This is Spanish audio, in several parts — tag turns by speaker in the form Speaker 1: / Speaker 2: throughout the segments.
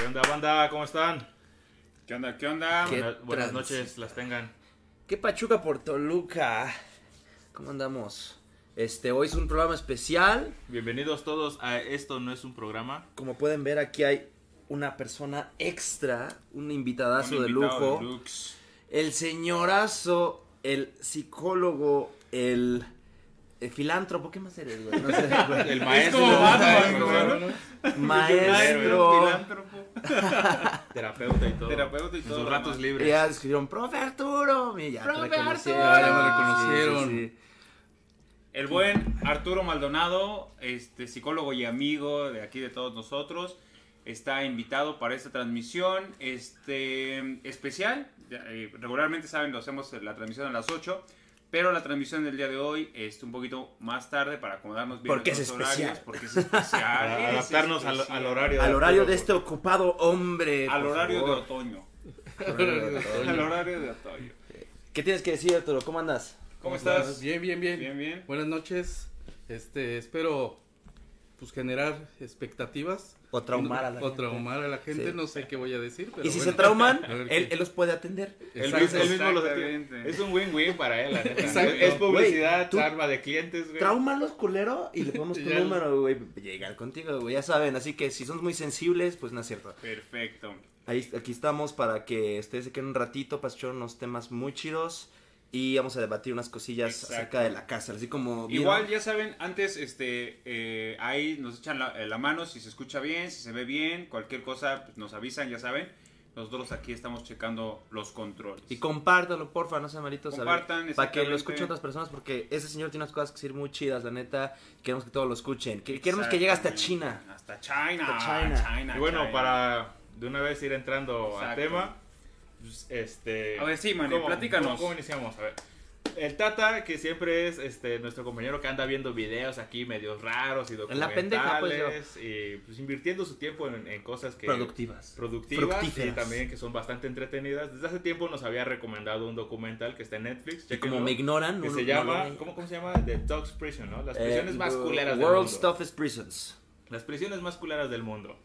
Speaker 1: ¿Qué onda, banda? ¿Cómo están?
Speaker 2: ¿Qué onda? ¿Qué onda?
Speaker 3: ¿Qué
Speaker 1: Buenas, noches, las tengan.
Speaker 3: ¿Qué Pachuca por Toluca? ¿Cómo andamos? Este, hoy es un programa especial.
Speaker 1: Bienvenidos todos a Esto No es un programa.
Speaker 3: Como pueden ver, aquí hay una persona extra, un invitadazo
Speaker 2: Un
Speaker 3: de lujo. El señorazo, el psicólogo, el, el filántropo. ¿Qué más eres, güey? No sé, güey.
Speaker 1: El
Speaker 2: Es
Speaker 1: maestro.
Speaker 2: como Batman,
Speaker 1: maestro,
Speaker 2: güey.
Speaker 3: Maestro.
Speaker 2: Filántropo,
Speaker 1: Terapeuta y todo.
Speaker 2: Terapeuta y
Speaker 1: En sus ratos libres.
Speaker 3: Ya escribieron, profe Arturo. Y ya te
Speaker 2: Profe
Speaker 3: reconocieron.
Speaker 2: Arturo.
Speaker 4: Ya me reconocieron.
Speaker 3: Sí, sí, sí.
Speaker 2: El buen Arturo Maldonado, este psicólogo y amigo de aquí de todos nosotros, está invitado para esta transmisión este especial. Eh, regularmente saben, lo hacemos la transmisión a las 8, pero la transmisión del día de hoy es un poquito más tarde para acomodarnos bien
Speaker 3: Porque es especial.
Speaker 2: horarios, porque es especial.
Speaker 1: Para
Speaker 2: es
Speaker 1: adaptarnos al,
Speaker 2: especial.
Speaker 1: al horario.
Speaker 3: Al horario de
Speaker 1: Arturo,
Speaker 3: este ocupado hombre.
Speaker 2: al horario de otoño. Al horario de otoño.
Speaker 3: ¿Qué tienes que decir, Arturo? ¿Cómo andas?
Speaker 2: ¿Cómo estás?
Speaker 4: Bien, bien, bien.
Speaker 2: Bien, bien.
Speaker 4: Buenas noches. Este, espero pues generar expectativas.
Speaker 3: O traumar a la
Speaker 4: o
Speaker 3: gente.
Speaker 4: traumar a la gente,
Speaker 3: Sí.
Speaker 4: no sé qué voy a decir, pero
Speaker 3: Y si
Speaker 4: bueno.
Speaker 3: se trauman, él, los puede atender.
Speaker 1: Él, mismo- él mismo lo
Speaker 2: Exactamente.
Speaker 1: Es un win-win para él, la neta.
Speaker 4: Exacto.
Speaker 1: Es publicidad, arma de clientes, güey.
Speaker 3: Tráumalos, culero, y le ponemos tu número, güey. Llegar contigo, güey. Ya saben, así que si son muy sensibles, pues no es cierto.
Speaker 2: Perfecto.
Speaker 3: Ahí, aquí estamos para que ustedes se queden un ratito para escuchar unos temas muy chidos. Y vamos a debatir unas cosillas
Speaker 2: Exacto.
Speaker 3: acerca de la cárcel. Así como. vieron-
Speaker 2: Igual ya saben, antes este eh, ahí nos echan la, la mano si se escucha bien, si se ve bien, cualquier cosa pues, nos avisan, ya saben. Nosotros aquí estamos checando los controles.
Speaker 3: Y compártanlo, porfa, no sean malitos.
Speaker 2: Compartan,
Speaker 3: Para que lo escuchen otras personas, porque ese señor tiene unas cosas que decir muy chidas, la neta. Queremos que todos lo escuchen. Que- Queremos que llegue hasta China.
Speaker 2: Hasta China.
Speaker 3: Hasta China.
Speaker 2: China,
Speaker 1: Y bueno,
Speaker 2: China.
Speaker 1: para de una vez ir entrando al
Speaker 2: Exacto.
Speaker 1: tema, pues, este...
Speaker 2: A ver, sí, Mane,
Speaker 1: ¿cómo-
Speaker 2: platícanos.
Speaker 1: ¿cómo, cómo iniciamos? A ver. El Tata, que siempre es este nuestro compañero que anda viendo videos aquí medios raros y
Speaker 3: En la pendeja, pues, yo.
Speaker 1: documentales y pues invirtiendo su tiempo en, en cosas que
Speaker 3: Productivas.
Speaker 1: productivas y también que son bastante entretenidas. Desde hace tiempo nos había recomendado un documental que está en Netflix.
Speaker 3: Y como me ignoran,
Speaker 1: que
Speaker 3: no-
Speaker 1: se
Speaker 3: no
Speaker 1: llama,
Speaker 3: lo-
Speaker 1: ¿cómo, ¿cómo se llama? The Dogs Prison, ¿no? Las
Speaker 3: Eh,
Speaker 1: prisiones más
Speaker 3: the
Speaker 1: culeras del
Speaker 3: World's
Speaker 1: mundo.
Speaker 3: Toughest Prisons.
Speaker 1: Las prisiones más culeras del mundo.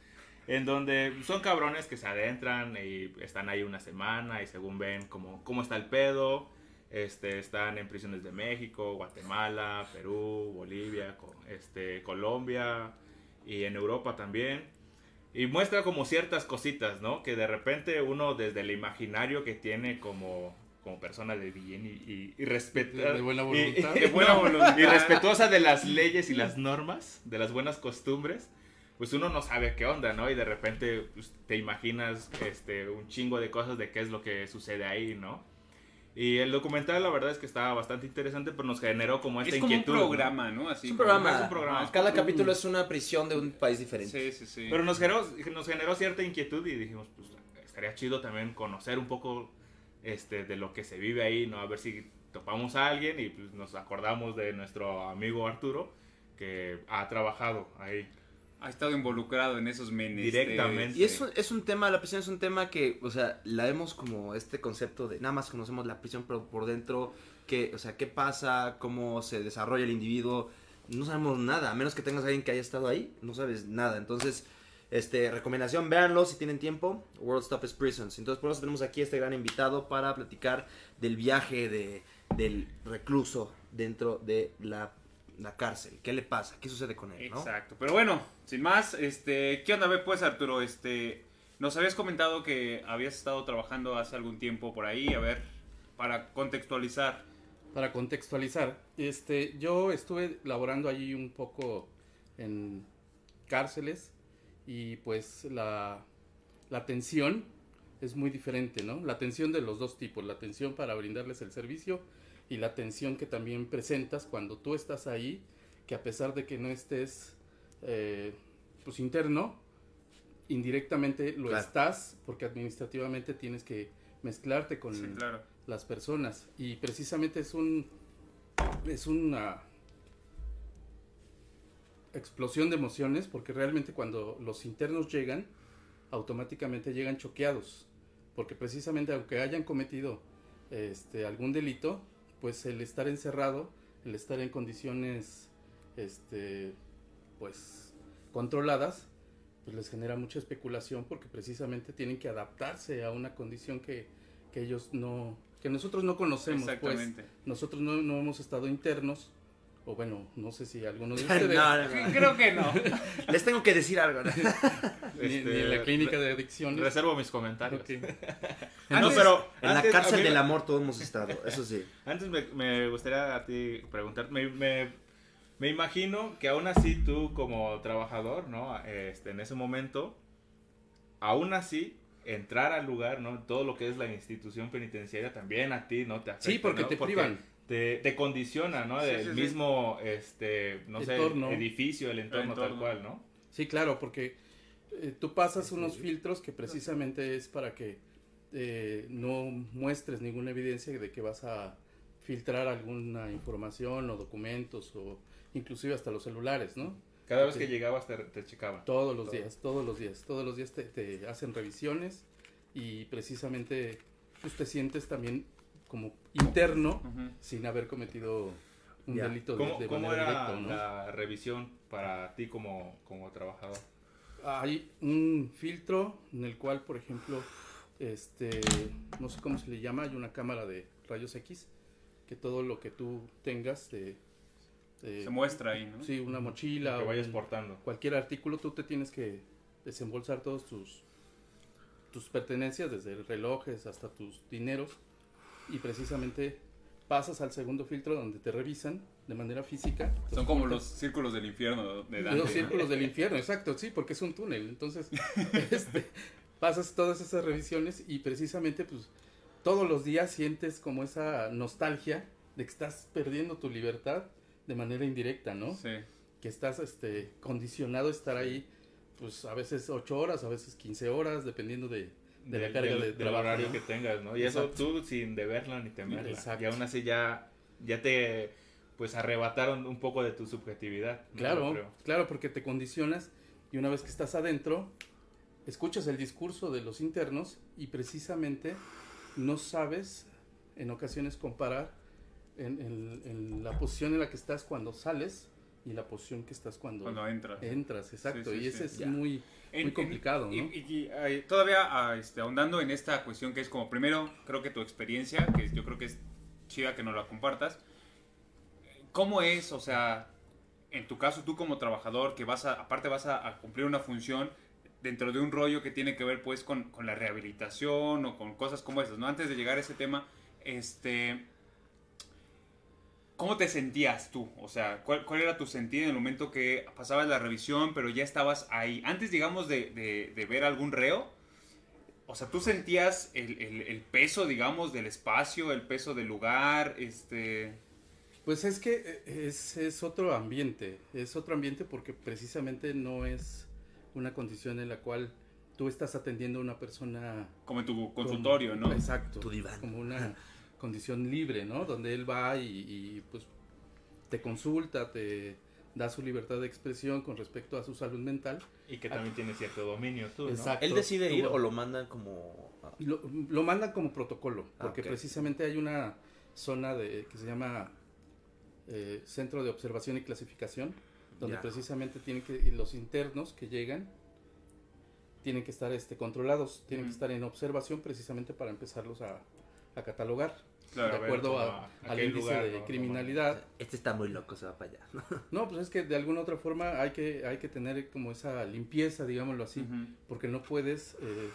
Speaker 1: En donde son cabrones que se adentran y están ahí una semana y según ven cómo, cómo está el pedo. Este, están en prisiones de México, Guatemala, Perú, Bolivia, este, Colombia y en Europa también. Y muestra como ciertas cositas, ¿no? Que de repente uno desde el imaginario que tiene como, como persona de bien y, y, y respeta-
Speaker 4: De buena
Speaker 1: y-
Speaker 4: voluntad.
Speaker 1: y-
Speaker 2: De buena
Speaker 1: no,
Speaker 2: voluntad.
Speaker 1: y respetuosa de las leyes y las normas, de las buenas costumbres, pues uno no sabe qué onda, ¿no? Y de repente pues, te imaginas este, un chingo de cosas de qué es lo que sucede ahí, ¿no? Y el documental la verdad es que estaba bastante interesante, pero nos generó como esta
Speaker 2: es como un
Speaker 1: inquietud. ¿no?
Speaker 2: programa, ¿no? Así
Speaker 3: Es un programa.
Speaker 1: es un programa.
Speaker 3: Cada capítulo es una prisión de un país diferente.
Speaker 2: Sí, sí, sí.
Speaker 1: Pero nos generó, nos generó cierta inquietud y dijimos, pues estaría chido también conocer un poco este, de lo que se vive ahí, ¿no? A ver si topamos a alguien y pues, nos acordamos de nuestro amigo Arturo, que ha trabajado ahí.
Speaker 2: Ha estado involucrado en esos menesteres.
Speaker 1: Directamente.
Speaker 3: Y es un, es un tema, la prisión es un tema que, o sea, la vemos como este concepto de nada más conocemos la prisión, pero por dentro, que, o sea, qué pasa, cómo se desarrolla el individuo, no sabemos nada, a menos que tengas a alguien que haya estado ahí, no sabes nada. Entonces, este, recomendación, véanlo si tienen tiempo, World's Toughest Prisons. Entonces, por eso tenemos aquí a este gran invitado para platicar del viaje de, del recluso dentro de la, la cárcel. ¿Qué le pasa? ¿Qué sucede con él? ¿no?
Speaker 2: Exacto. Pero bueno, sin más, este, ¿qué onda, pues, Arturo? Este, nos habías comentado que habías estado trabajando hace algún tiempo por ahí, a ver, para contextualizar.
Speaker 4: Para contextualizar, este, yo estuve laborando allí un poco en cárceles y pues la, la atención es muy diferente, ¿no? La atención de los dos tipos, la atención para brindarles el servicio y la atención que también presentas cuando tú estás ahí, que a pesar de que no estés eh, pues interno, indirectamente lo
Speaker 3: Claro.
Speaker 4: estás porque administrativamente tienes que mezclarte con
Speaker 2: Sí, claro.
Speaker 4: las personas y precisamente es un es una explosión de emociones porque realmente cuando los internos llegan automáticamente llegan choqueados porque precisamente aunque hayan cometido este algún delito pues el estar encerrado el estar en condiciones este pues controladas pues les genera mucha especulación porque precisamente tienen que adaptarse a una condición que, que ellos no, que nosotros no conocemos, pues. Nosotros no, no hemos estado internos, o bueno, no sé si alguno de ustedes,
Speaker 3: no, no.
Speaker 2: Creo que no.
Speaker 3: Les tengo que decir algo. ¿no?
Speaker 4: ni, ni
Speaker 1: Este,
Speaker 4: en la clínica de adicciones.
Speaker 1: Reservo mis comentarios.
Speaker 4: Ok.
Speaker 1: no,
Speaker 2: Antes-
Speaker 1: pero
Speaker 3: En la
Speaker 1: antes,
Speaker 3: cárcel
Speaker 1: mí
Speaker 3: del amor todos hemos estado, eso sí.
Speaker 1: Antes me, me gustaría a ti preguntar, me, me, me imagino que aún así tú como trabajador, ¿no? Este, en ese momento, aún así, entrar al lugar, ¿no? Todo lo que es la institución penitenciaria también a ti, ¿no? Te afecta,
Speaker 4: Sí, porque
Speaker 1: ¿no?
Speaker 4: te privan.
Speaker 1: Te, te condiciona, ¿no?
Speaker 2: Sí,
Speaker 1: Del
Speaker 2: sí, sí.
Speaker 1: mismo, este, no sé,
Speaker 4: Entorno.
Speaker 1: edificio, el entorno, tal
Speaker 2: entorno.
Speaker 1: cual, ¿no?
Speaker 4: Sí, claro, porque eh, tú pasas unos filtros que precisamente es para que eh, no muestres ninguna evidencia de que vas a filtrar alguna información o documentos o inclusive hasta los celulares, ¿no?
Speaker 1: Cada vez que llegabas te, te checaban.
Speaker 4: Todos los
Speaker 1: Todo.
Speaker 4: días, todos los días, todos los días te, te hacen revisiones y precisamente pues, te sientes también como interno sin haber cometido un
Speaker 3: Ya.
Speaker 4: delito de,
Speaker 1: ¿Cómo,
Speaker 4: de
Speaker 1: cómo
Speaker 4: manera
Speaker 1: era
Speaker 4: directa, ¿no?
Speaker 1: la revisión para ti como, como trabajador?
Speaker 4: Hay un filtro en el cual, por ejemplo, este, no sé cómo se le llama, hay una cámara de rayos X que todo lo que tú tengas de, de-
Speaker 2: Se muestra ahí, ¿no?
Speaker 4: sí, una mochila
Speaker 1: que
Speaker 4: o
Speaker 1: vayas portando.
Speaker 4: cualquier artículo, tú te tienes que desembolsar todos tus tus pertenencias, desde relojes hasta tus dineros y precisamente pasas al segundo filtro donde te revisan de manera física.
Speaker 2: Son
Speaker 4: Los
Speaker 2: como los círculos del infierno de
Speaker 4: los
Speaker 2: Dante.
Speaker 4: círculos del infierno, exacto, sí, porque es un túnel. Entonces, este, pasas todas esas revisiones y precisamente, pues, todos los días sientes como esa nostalgia de que estás perdiendo tu libertad de manera indirecta, ¿no?
Speaker 2: Sí.
Speaker 4: Que estás, este, condicionado a estar ahí, pues, a veces 8 horas, a veces 15 horas, dependiendo de, de la
Speaker 1: del-
Speaker 4: carga
Speaker 1: del,
Speaker 4: de
Speaker 1: del horario que tengas, ¿no? Y eso tú sin deberla ni temerla.
Speaker 4: Exacto.
Speaker 1: Y aún así ya, ya te, pues, arrebataron un poco de tu subjetividad.
Speaker 4: Claro, claro, porque te condicionas y una vez que estás adentro, escuchas el discurso de los internos y precisamente no sabes en ocasiones comparar en, en- en la posición en la que estás cuando sales y la posición que estás cuando,
Speaker 2: Cuando entra.
Speaker 4: entras, exacto.
Speaker 2: Sí, sí,
Speaker 4: y ese
Speaker 2: sí.
Speaker 4: es muy,
Speaker 2: En-
Speaker 4: muy
Speaker 2: en-
Speaker 4: complicado,
Speaker 2: y-
Speaker 4: ¿no?
Speaker 2: Y, y, eh, todavía ah, este, ahondando en esta cuestión que es como primero, creo que tu experiencia, que yo creo que es chida que nos la compartas. ¿Cómo es, o sea, en tu caso tú como trabajador, que vas a, aparte vas a, a cumplir una función dentro de un rollo que tiene que ver pues con, con la rehabilitación o con cosas como esas, ¿no? Antes de llegar a ese tema, este... ¿Cómo te sentías tú? O sea, ¿cuál, cuál era tu sentido en el momento que pasabas la revisión, pero ya estabas ahí? Antes, digamos, de, de- de ver algún reo, o sea, ¿tú sentías el, el- el peso, digamos, del espacio, el peso del lugar? Este...
Speaker 4: Pues es que eh, es, es otro ambiente, es otro ambiente porque precisamente no es una condición en la cual tú estás atendiendo a una persona
Speaker 2: Como en tu consultorio, ¿no?
Speaker 4: Exacto.
Speaker 3: Tu diván.
Speaker 4: Como una condición libre, ¿no? Donde él va y, y, pues te consulta, te da su libertad de expresión con respecto a su salud mental.
Speaker 1: Y que también tiene cierto dominio tú, ¿no?
Speaker 4: Exacto.
Speaker 3: ¿Él decide ir o lo mandan como...
Speaker 4: Lo, lo mandan como protocolo,
Speaker 3: Ah,
Speaker 4: porque precisamente hay una zona de, que se llama eh, Centro de Observación y Clasificación, donde
Speaker 3: Ya.
Speaker 4: precisamente tienen que y los internos que llegan tienen que estar este, controlados, tienen que estar en observación precisamente para empezarlos a, a catalogar.
Speaker 2: Claro,
Speaker 4: de acuerdo a-
Speaker 1: a- a
Speaker 4: al índice
Speaker 1: lugar,
Speaker 4: de
Speaker 1: ¿no?
Speaker 4: criminalidad.
Speaker 3: Este está muy loco, se va para allá.
Speaker 4: No, pues es que de alguna otra forma hay que, hay que tener como esa limpieza, digámoslo así,
Speaker 2: Ujú.
Speaker 4: porque no puedes eh,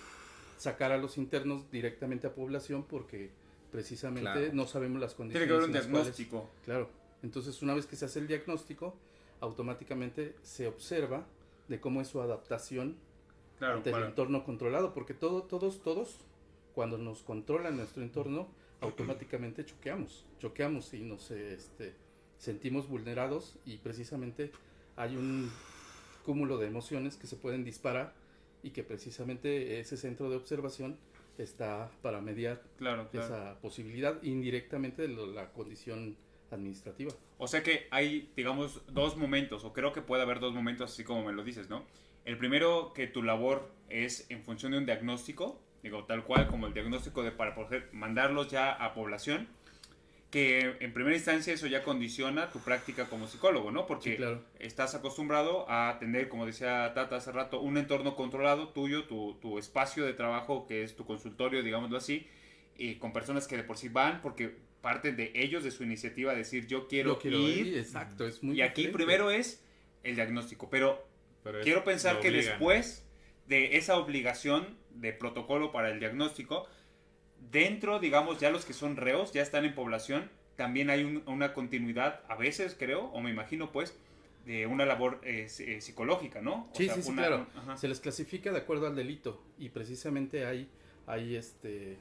Speaker 4: sacar a los internos directamente a población porque precisamente
Speaker 3: Claro.
Speaker 4: no sabemos las
Speaker 2: Tiene
Speaker 4: condiciones.
Speaker 2: que haber un
Speaker 4: las cuales-
Speaker 2: diagnóstico.
Speaker 4: claro, entonces una vez que se hace el diagnóstico, automáticamente se observa de cómo es su adaptación
Speaker 2: Claro,
Speaker 4: ante el entorno controlado, porque todo, todos, todos, cuando nos controlan nuestro entorno, automáticamente choqueamos, choqueamos y nos este, sentimos vulnerados y precisamente hay un cúmulo de emociones que se pueden disparar y que precisamente ese centro de observación está para mediar
Speaker 2: claro, claro.
Speaker 4: esa posibilidad indirectamente de la condición administrativa.
Speaker 2: O sea que hay, digamos, dos momentos, o creo que puede haber dos momentos así como me lo dices, ¿no? El primero, que tu labor es en función de un diagnóstico, digo, tal cual como el diagnóstico de para poder mandarlos ya a población. que en primera instancia eso ya condiciona tu práctica como psicólogo, ¿no? Porque
Speaker 4: Sí, claro.
Speaker 2: estás acostumbrado a tener, como decía Tata hace rato, un entorno controlado tuyo, tu, tu espacio de trabajo que es tu consultorio, digámoslo así, y con personas que de por sí van porque parten de ellos, de su iniciativa, decir yo quiero,
Speaker 4: Yo quiero
Speaker 2: ir.
Speaker 4: ir, exacto, es muy
Speaker 2: y aquí
Speaker 4: diferente.
Speaker 2: primero es el diagnóstico, pero
Speaker 1: Pero
Speaker 2: quiero pensar que después de esa obligación de protocolo para el diagnóstico, dentro, digamos, ya los que son reos, ya están en población, también hay un- una continuidad, a veces creo, o me imagino pues, de una labor eh, eh, psicológica, ¿no? O
Speaker 4: Sí,
Speaker 2: sea,
Speaker 4: sí, sí,
Speaker 2: una-
Speaker 4: claro.
Speaker 2: ajá.
Speaker 4: Se les clasifica de acuerdo al delito y precisamente hay, hay este,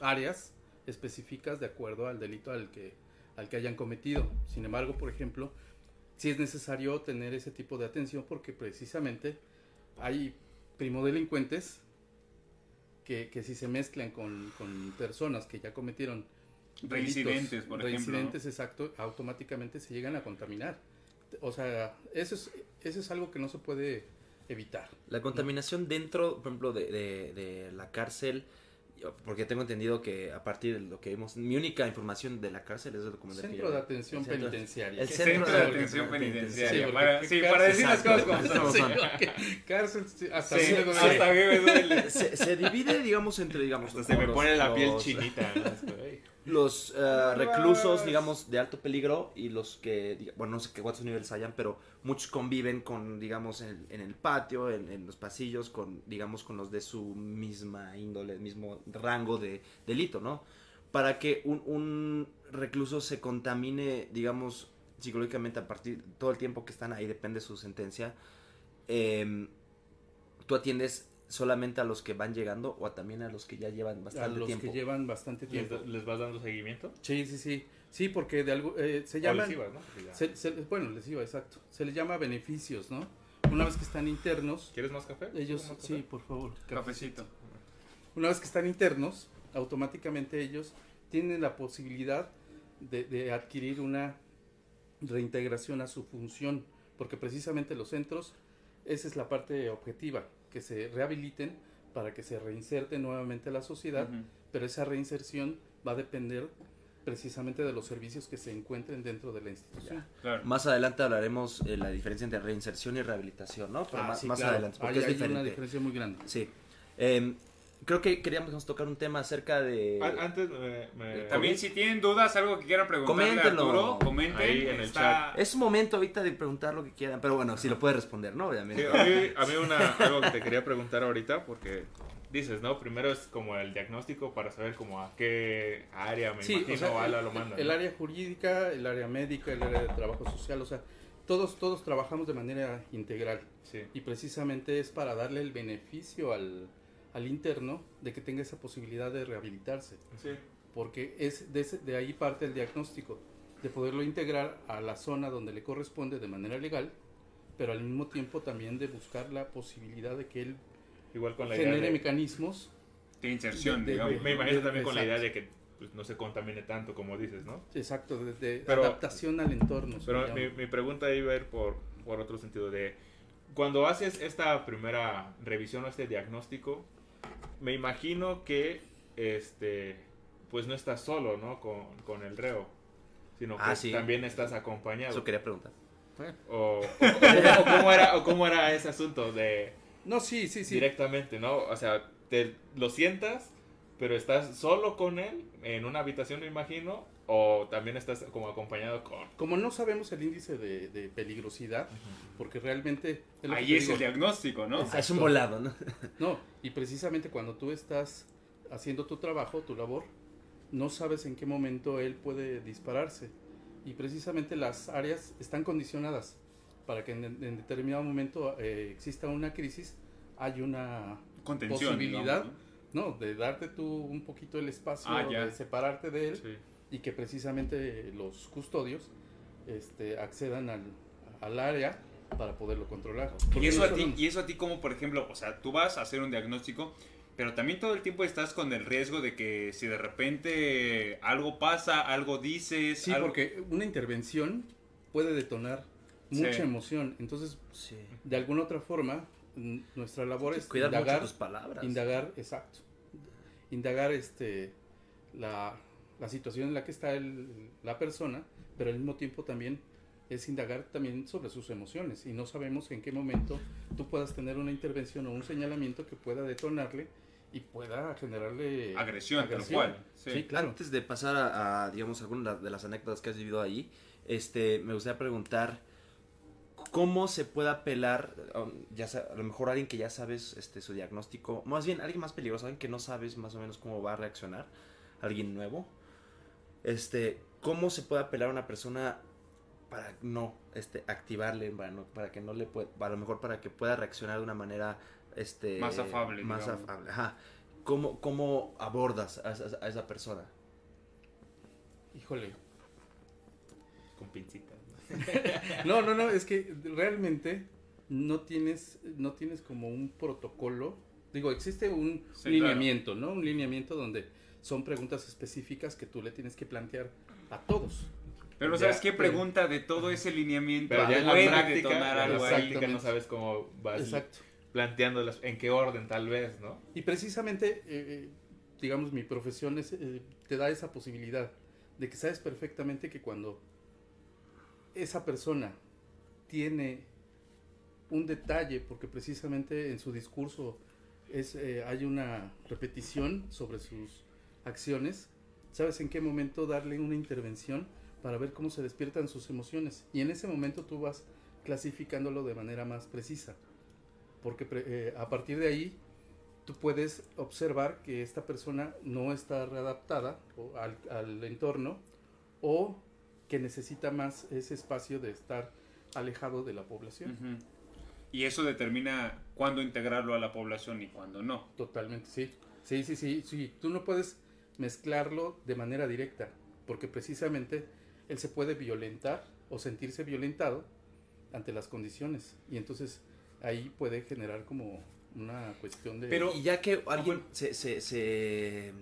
Speaker 4: áreas específicas de acuerdo al delito al que, al que hayan cometido. Sin embargo, por ejemplo, sí es necesario tener ese tipo de atención porque precisamente hay primodelincuentes que, que si se mezclan con, con personas que ya cometieron delitos,
Speaker 2: Reincidentes, por ejemplo,
Speaker 4: reincidentes, exacto, automáticamente se llegan a contaminar. O sea, eso es, eso es algo que no se puede evitar.
Speaker 3: La contaminación dentro, por ejemplo, de, de- de la cárcel, porque tengo entendido que a partir de lo que vimos, mi única información de la cárcel es el documental
Speaker 4: Centro de atención
Speaker 3: el centro-
Speaker 4: penitenciaria.
Speaker 3: el centro
Speaker 2: centro,
Speaker 3: de
Speaker 2: de
Speaker 3: atención penitenciaria.
Speaker 4: Sí,
Speaker 2: para, sí, decir las cosas como son.
Speaker 3: razón.
Speaker 4: porque cárcel, sí, hasta
Speaker 2: Sí,
Speaker 4: me duele.
Speaker 2: hasta a mí me duele.
Speaker 3: Se, se divide, digamos, entre, digamos,
Speaker 1: Hasta se me pone la piel chinita.
Speaker 3: Los eh, reclusos, digamos, de alto peligro y los que, bueno, no sé qué cuántos niveles hayan, pero muchos conviven con, digamos, en, en el patio, en, en los pasillos, con, digamos, con los de su misma índole, mismo rango de delito, ¿no? Para que un, un recluso se contamine, digamos, psicológicamente a partir todo el tiempo que están ahí, depende de su sentencia, em, tú atiendes solamente a los que van llegando o a también a los que ya llevan
Speaker 4: A
Speaker 3: bastante
Speaker 4: los
Speaker 3: tiempo.
Speaker 4: que llevan bastante
Speaker 1: ¿Les,
Speaker 4: tiempo.
Speaker 1: les vas dando seguimiento?
Speaker 4: Sí, sí, sí. Sí, porque de algo, eh, se
Speaker 1: O
Speaker 4: llaman...
Speaker 1: lesivas, ¿no?
Speaker 4: Se- se- bueno, les iba, exacto. Se les llama beneficios, ¿no? Una vez que están internos,
Speaker 1: ¿Quieres más café?
Speaker 4: ellos...
Speaker 1: ¿Más café?
Speaker 4: Sí, por favor.
Speaker 2: Cafecito.
Speaker 4: Una vez que están internos, automáticamente ellos tienen la posibilidad de, de adquirir una reintegración a su función, porque precisamente los centros, esa es la parte objetiva, que se rehabiliten para que se reinserten nuevamente a la sociedad, pero esa reinserción va a depender precisamente de los servicios que se encuentren dentro de la institución.
Speaker 2: Claro.
Speaker 3: Más adelante hablaremos de la diferencia entre reinserción y rehabilitación, ¿no? Pero
Speaker 4: Ah,
Speaker 3: más,
Speaker 4: sí,
Speaker 3: más
Speaker 4: claro.
Speaker 3: adelante, porque
Speaker 4: Ahí
Speaker 3: es
Speaker 4: hay
Speaker 3: diferente.
Speaker 4: una diferencia muy grande.
Speaker 3: Sí. Em, creo que queríamos tocar un tema acerca de...
Speaker 1: An- Antes me, me-
Speaker 2: También si tienen dudas, algo que quieran preguntarle a
Speaker 3: Coméntenlo.
Speaker 2: Arturo, comenten.
Speaker 1: Ahí en el
Speaker 2: Está-
Speaker 3: Es un momento ahorita de preguntar lo que quieran, pero bueno, si lo puedes responder, ¿no?
Speaker 1: Sí,
Speaker 3: Obviamente.
Speaker 1: a mí, a mí una, algo que te quería preguntar ahorita, porque dices, ¿no? Primero es como el diagnóstico para saber como a qué área me
Speaker 4: Sí,
Speaker 1: imagino
Speaker 4: o sea,
Speaker 1: ala
Speaker 4: el,
Speaker 1: lo mandan.
Speaker 4: el
Speaker 1: ¿no?
Speaker 4: área jurídica, el área médica, el área de trabajo social, o sea, todos, todos trabajamos de manera integral
Speaker 1: Sí.
Speaker 4: y precisamente es para darle el beneficio al, al interno de que tenga esa posibilidad de rehabilitarse,
Speaker 1: Sí.
Speaker 4: porque es de, ese- de ahí parte el diagnóstico, de poderlo integrar a la zona donde le corresponde de manera legal, pero al mismo tiempo también de buscar la posibilidad de que él
Speaker 1: Igual con la idea
Speaker 4: genere
Speaker 1: de,
Speaker 4: mecanismos
Speaker 2: de inserción,
Speaker 4: de- de-
Speaker 1: me,
Speaker 2: digamos.
Speaker 1: me imagino también con la idea
Speaker 4: Exacto.
Speaker 1: de que pues, no se contamine tanto como dices, ¿no?
Speaker 4: exacto de, de
Speaker 1: Pero-
Speaker 4: adaptación al entorno.
Speaker 1: Pero mi, mi pregunta iba a ir por, por otro sentido de cuando haces esta primera revisión o este diagnóstico, me imagino que este pues no estás solo, ¿no? Con, con el reo, sino que
Speaker 3: Ah, sí.
Speaker 1: también estás acompañado.
Speaker 3: Eso quería preguntar.
Speaker 1: O, o- o cómo era, o cómo era ese asunto de
Speaker 4: No, sí, sí, sí.
Speaker 1: directamente, ¿no? O sea, te lo sientas, pero estás solo con él en una habitación, me imagino, o también estás como acompañado con...
Speaker 4: Como no sabemos el índice de, de peligrosidad, porque realmente... es
Speaker 2: Ahí es
Speaker 4: digo.
Speaker 2: el diagnóstico, ¿no?
Speaker 3: Ah, es un volado, ¿no?
Speaker 4: No, y precisamente cuando tú estás haciendo tu trabajo, tu labor, no sabes en qué momento él puede dispararse. Y precisamente las áreas están condicionadas para que en, en determinado momento eh, exista una crisis, hay una
Speaker 2: Contención,
Speaker 4: posibilidad,
Speaker 2: digamos, ¿no?
Speaker 4: ¿no? De darte tú un poquito el espacio,
Speaker 2: Ah,
Speaker 4: de separarte de él.
Speaker 1: Sí.
Speaker 4: Y que precisamente los custodios este, accedan al, al área para poderlo controlar.
Speaker 2: Y eso, a ti,
Speaker 4: no-
Speaker 2: y eso a ti como, por ejemplo, o sea, tú vas a hacer un diagnóstico, pero también todo el tiempo estás con el riesgo de que si de repente algo pasa, algo dices...
Speaker 4: Sí,
Speaker 2: algo-
Speaker 4: porque una intervención puede detonar mucha
Speaker 2: Sí.
Speaker 4: emoción. Entonces,
Speaker 3: Sí.
Speaker 4: de alguna otra forma, nuestra labor es
Speaker 3: Cuidar mucho
Speaker 4: indagar,
Speaker 3: tus palabras.
Speaker 4: indagar, exacto, indagar este, la, la situación en la que está el- la persona, pero al mismo tiempo también es indagar también sobre sus emociones y no sabemos en qué momento tú puedas tener una intervención o un señalamiento que pueda detonarle y pueda generarle
Speaker 2: Agresión, tal cual. Sí.
Speaker 4: Sí, claro.
Speaker 3: Antes de pasar a, a, digamos, algunas de las anécdotas que has vivido ahí, este, me gustaría preguntar cómo se puede apelar, um, ya a lo mejor alguien que ya sabes este, su diagnóstico, más bien alguien más peligroso, alguien que no sabes más o menos cómo va a reaccionar, alguien nuevo, este, cómo se puede apelar a una persona para no este, activarle, para, no- para que no le pueda, a lo mejor para que pueda reaccionar de una manera este,
Speaker 2: Más afable,
Speaker 3: Más
Speaker 2: digamos.
Speaker 3: afable, ajá. ¿Cómo, cómo abordas a, esa- a esa persona?
Speaker 4: Híjole.
Speaker 1: Con pincitas.
Speaker 4: No, no, no, es que realmente no tienes, no tienes como un protocolo. Digo, existe un
Speaker 2: Sí,
Speaker 4: lineamiento, ¿no? Un lineamiento donde son preguntas específicas que tú le tienes que plantear a todos.
Speaker 2: Pero
Speaker 1: Ya,
Speaker 2: ¿sabes qué pregunta de todo ese lineamiento
Speaker 1: Pero ya en la práctica, la
Speaker 2: algo ahí?
Speaker 1: práctica no sabes cómo vas
Speaker 4: Exacto.
Speaker 1: planteándolas, en qué orden tal vez, ¿no?
Speaker 4: Y precisamente, eh, eh, digamos, mi profesión es, eh, te da esa posibilidad de que sabes perfectamente que cuando esa persona tiene un detalle, porque precisamente en su discurso es, eh, hay una repetición sobre sus acciones, sabes en qué momento darle una intervención para ver cómo se despiertan sus emociones. Y en ese momento tú vas clasificándolo de manera más precisa. Porque pre- eh, a partir de ahí tú puedes observar que esta persona no está readaptada al, al entorno o que necesita más ese espacio de estar alejado de la población.
Speaker 2: Y eso determina cuándo integrarlo a la población y cuándo no.
Speaker 4: Totalmente, sí. Sí, sí, sí, sí. Tú no puedes mezclarlo de manera directa, porque precisamente él se puede violentar o sentirse violentado ante las condiciones. Y entonces ahí puede generar como una cuestión de...
Speaker 2: Pero-
Speaker 3: ya que alguien
Speaker 2: bueno.
Speaker 3: se, se, se,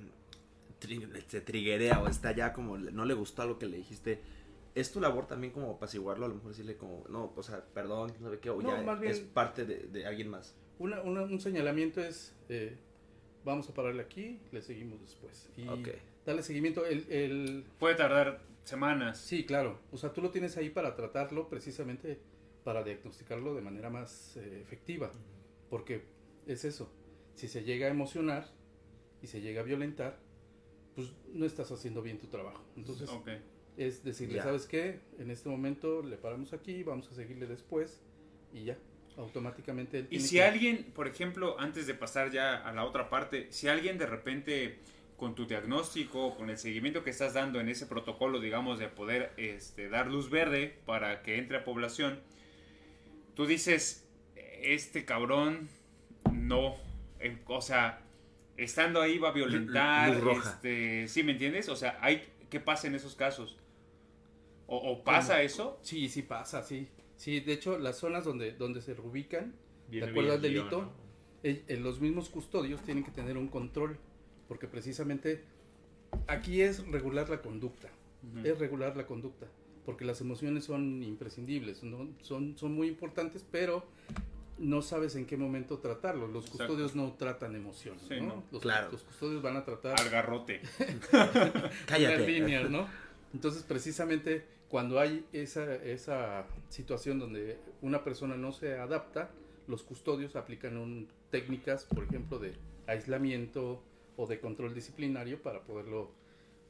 Speaker 3: tri- se triguea o está ya como, no le gustó algo que le dijiste, ¿es tu labor también como apaciguarlo? A lo mejor decirle como, no, o sea, perdón, no sé qué, o
Speaker 4: No,
Speaker 3: ya
Speaker 4: más bien-
Speaker 3: es parte de, de alguien más.
Speaker 4: Una- una- un señalamiento es, eh, vamos a pararle aquí, le seguimos después. Y
Speaker 3: Ok.
Speaker 4: darle seguimiento. El, el-
Speaker 2: Puede tardar semanas.
Speaker 4: sí, claro. O sea, tú lo tienes ahí para tratarlo precisamente para diagnosticarlo de manera más eh, efectiva. Porque es eso. Si se llega a emocionar y se llega a violentar, pues no estás haciendo bien tu trabajo. Entonces, es decirle,
Speaker 3: Ya.
Speaker 4: ¿sabes qué? En este momento le paramos aquí, vamos a seguirle después y ya. Automáticamente él
Speaker 2: Y
Speaker 4: tiene
Speaker 2: si
Speaker 4: que-
Speaker 2: alguien, por ejemplo, antes de pasar ya a la otra parte, si alguien de repente con tu diagnóstico, con el seguimiento que estás dando en ese protocolo, digamos, de poder este, dar luz verde para que entre a población, tú dices, este cabrón no, eh, o sea, estando ahí va a violentar,
Speaker 3: Luz roja.
Speaker 2: este, ¿sí me entiendes? O sea, hay, ¿qué pasa en esos casos? ¿O, o pasa
Speaker 4: ¿Cómo?
Speaker 2: eso?
Speaker 4: Sí, sí pasa, sí. Sí, de hecho, las zonas donde, donde se reubican,
Speaker 1: Viene
Speaker 4: de acuerdo al delito,
Speaker 1: ¿no?
Speaker 4: eh, eh, los mismos custodios tienen que tener un control, porque precisamente aquí es regular la conducta, es regular la conducta, porque las emociones son imprescindibles, ¿no? son, son muy importantes, pero no sabes en qué momento tratarlo. Los
Speaker 2: Exacto.
Speaker 4: custodios no tratan emociones,
Speaker 2: Sí,
Speaker 4: ¿no?
Speaker 2: no.
Speaker 4: Los,
Speaker 3: Claro.
Speaker 4: los custodios van a tratar
Speaker 2: Al garrote.
Speaker 3: Cállate.
Speaker 4: líneas, ¿no? Entonces, precisamente cuando hay esa, esa situación donde una persona no se adapta, los custodios aplican un- técnicas, por ejemplo, de aislamiento o de control disciplinario para poderlo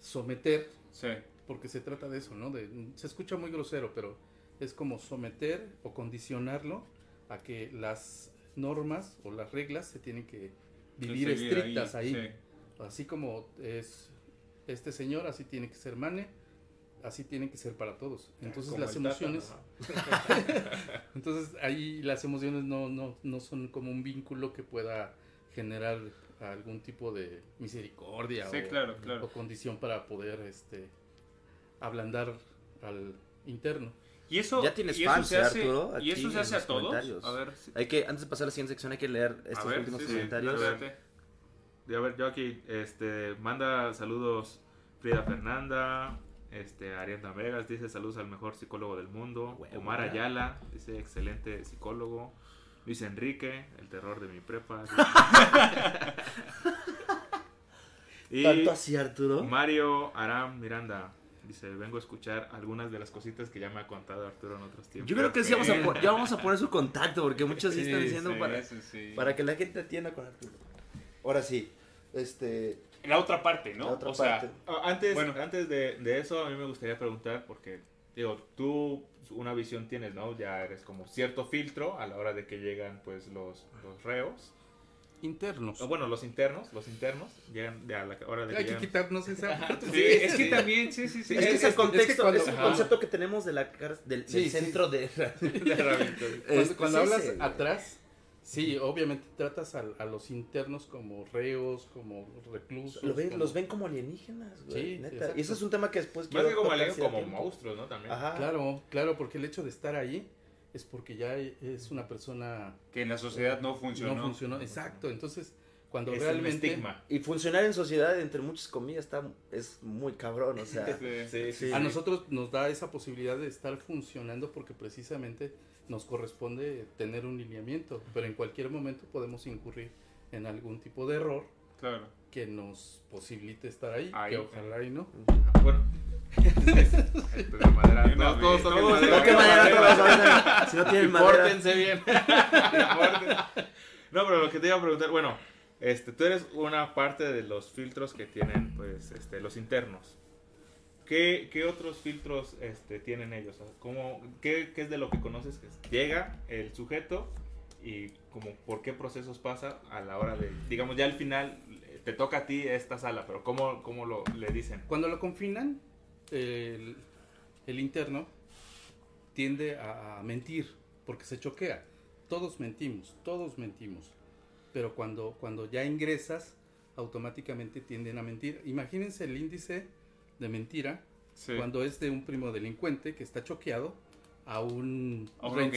Speaker 4: someter,
Speaker 2: Sí.
Speaker 4: porque se trata de eso, ¿no? De, se escucha muy grosero, pero es como someter o condicionarlo a que las normas o las reglas se tienen que vivir estrictas ahí.
Speaker 2: sí.
Speaker 4: Así como es este señor, así tiene que ser Mane, así tiene que ser para todos. Entonces
Speaker 1: Como
Speaker 4: las
Speaker 1: Tata,
Speaker 4: emociones,
Speaker 1: ¿no?
Speaker 4: entonces ahí las emociones no, no, no son como un vínculo que pueda generar algún tipo de misericordia
Speaker 2: Sí,
Speaker 4: o,
Speaker 2: claro, claro.
Speaker 4: o condición para poder este ablandar al interno.
Speaker 2: Y eso,
Speaker 3: Ya tienes
Speaker 2: y eso se
Speaker 3: ¿eh,
Speaker 2: hace,
Speaker 3: Arturo?
Speaker 2: y
Speaker 3: Aquí
Speaker 2: eso se hace a todos.
Speaker 3: comentarios.
Speaker 2: A ver, sí.
Speaker 3: Hay que, antes de pasar a la siguiente sección, hay que leer estos
Speaker 2: a ver,
Speaker 3: últimos
Speaker 2: sí,
Speaker 3: comentarios.
Speaker 1: a ver, yo aquí, este, manda saludos Frida Fernanda, este, Ariana Vegas, dice saludos al mejor psicólogo del mundo. Omar
Speaker 3: ya.
Speaker 1: Ayala, dice excelente psicólogo. Luis Enrique, el terror de mi prepa. Y
Speaker 3: ¿Tanto así, Arturo?
Speaker 1: Mario Aram Miranda dice, vengo a escuchar algunas de las cositas que ya me ha contado Arturo en otros tiempos.
Speaker 3: Yo creo que sí vamos a, ya vamos a poner su contacto, porque muchos sí,
Speaker 4: Sí,
Speaker 3: están diciendo
Speaker 2: Sí,
Speaker 3: para,
Speaker 2: sí.
Speaker 3: para que la gente atienda con Arturo. Ahora sí, este...
Speaker 2: La otra parte, ¿no?
Speaker 3: La otra
Speaker 2: o sea,
Speaker 3: parte.
Speaker 1: Ah, Antes,
Speaker 2: Bueno.
Speaker 1: antes de, de eso, a mí me gustaría preguntar, porque, digo, tú una visión tienes, ¿no? Ya eres como cierto filtro a la hora de que llegan, pues, los, los reos.
Speaker 4: Internos.
Speaker 1: O, bueno, los internos, los internos, llegan a la hora de que
Speaker 4: Hay que quitarnos esa parte.
Speaker 2: sí, es que también, sí, sí, sí.
Speaker 3: Es, que es,
Speaker 4: es
Speaker 3: el contexto,
Speaker 4: es que cuando-
Speaker 3: es el concepto que tenemos de la, del,
Speaker 4: Sí,
Speaker 3: del
Speaker 4: sí.
Speaker 3: centro de...
Speaker 1: de.
Speaker 4: Cuando, cuando
Speaker 3: sí,
Speaker 4: hablas
Speaker 3: sí, güey.
Speaker 4: atrás, sí, obviamente tratas a, a los internos como reos, como reclusos.
Speaker 3: Lo ven-
Speaker 4: como-
Speaker 3: los ven como alienígenas, güey,
Speaker 4: Sí,
Speaker 3: neta. y eso es un tema que después
Speaker 1: Más que como
Speaker 3: da
Speaker 1: como monstruos, ¿no? También.
Speaker 3: Ajá.
Speaker 4: Claro, claro, porque el hecho de estar ahí es porque ya es una persona
Speaker 2: Que en la sociedad no funcionó.
Speaker 4: no funcionó. Exacto, entonces cuando
Speaker 1: es un
Speaker 4: realmente
Speaker 1: estigma.
Speaker 3: Y funcionar en sociedad, entre muchas comillas, está, es muy cabrón, o sea...
Speaker 2: Sí.
Speaker 1: Sí, sí,
Speaker 3: Sí.
Speaker 4: a nosotros nos da esa posibilidad de estar funcionando porque precisamente nos corresponde tener un lineamiento, pero en cualquier momento podemos incurrir en algún tipo de error
Speaker 2: Claro.
Speaker 4: que nos posibilite estar ahí,
Speaker 2: Ahí.
Speaker 4: que ojalá y no.
Speaker 1: Bueno. Esto de madera.
Speaker 2: De una
Speaker 1: Todos, toquen madera.
Speaker 3: ¿Por qué madera? Si no tienen madera...
Speaker 1: pórtense bien. no, pero lo que te iba a preguntar, bueno, este, tú eres una parte de los filtros que tienen, pues, este, los internos. ¿Qué, otros filtros este, tienen ellos? ¿Cómo, qué, es de lo que conoces? Llega el sujeto y como por qué procesos pasa a la hora de, digamos, ya al final eh, te toca a ti esta sala, pero ¿cómo, cómo lo le dicen?
Speaker 4: Cuando lo confinan, el, interno tiende a, a mentir porque se choquea. Todos mentimos, todos mentimos. Pero cuando, cuando ya ingresas, automáticamente tienden a mentir. Imagínense el índice de mentira
Speaker 2: Sí.
Speaker 4: cuando es de un primo delincuente que está choqueado a un
Speaker 2: uno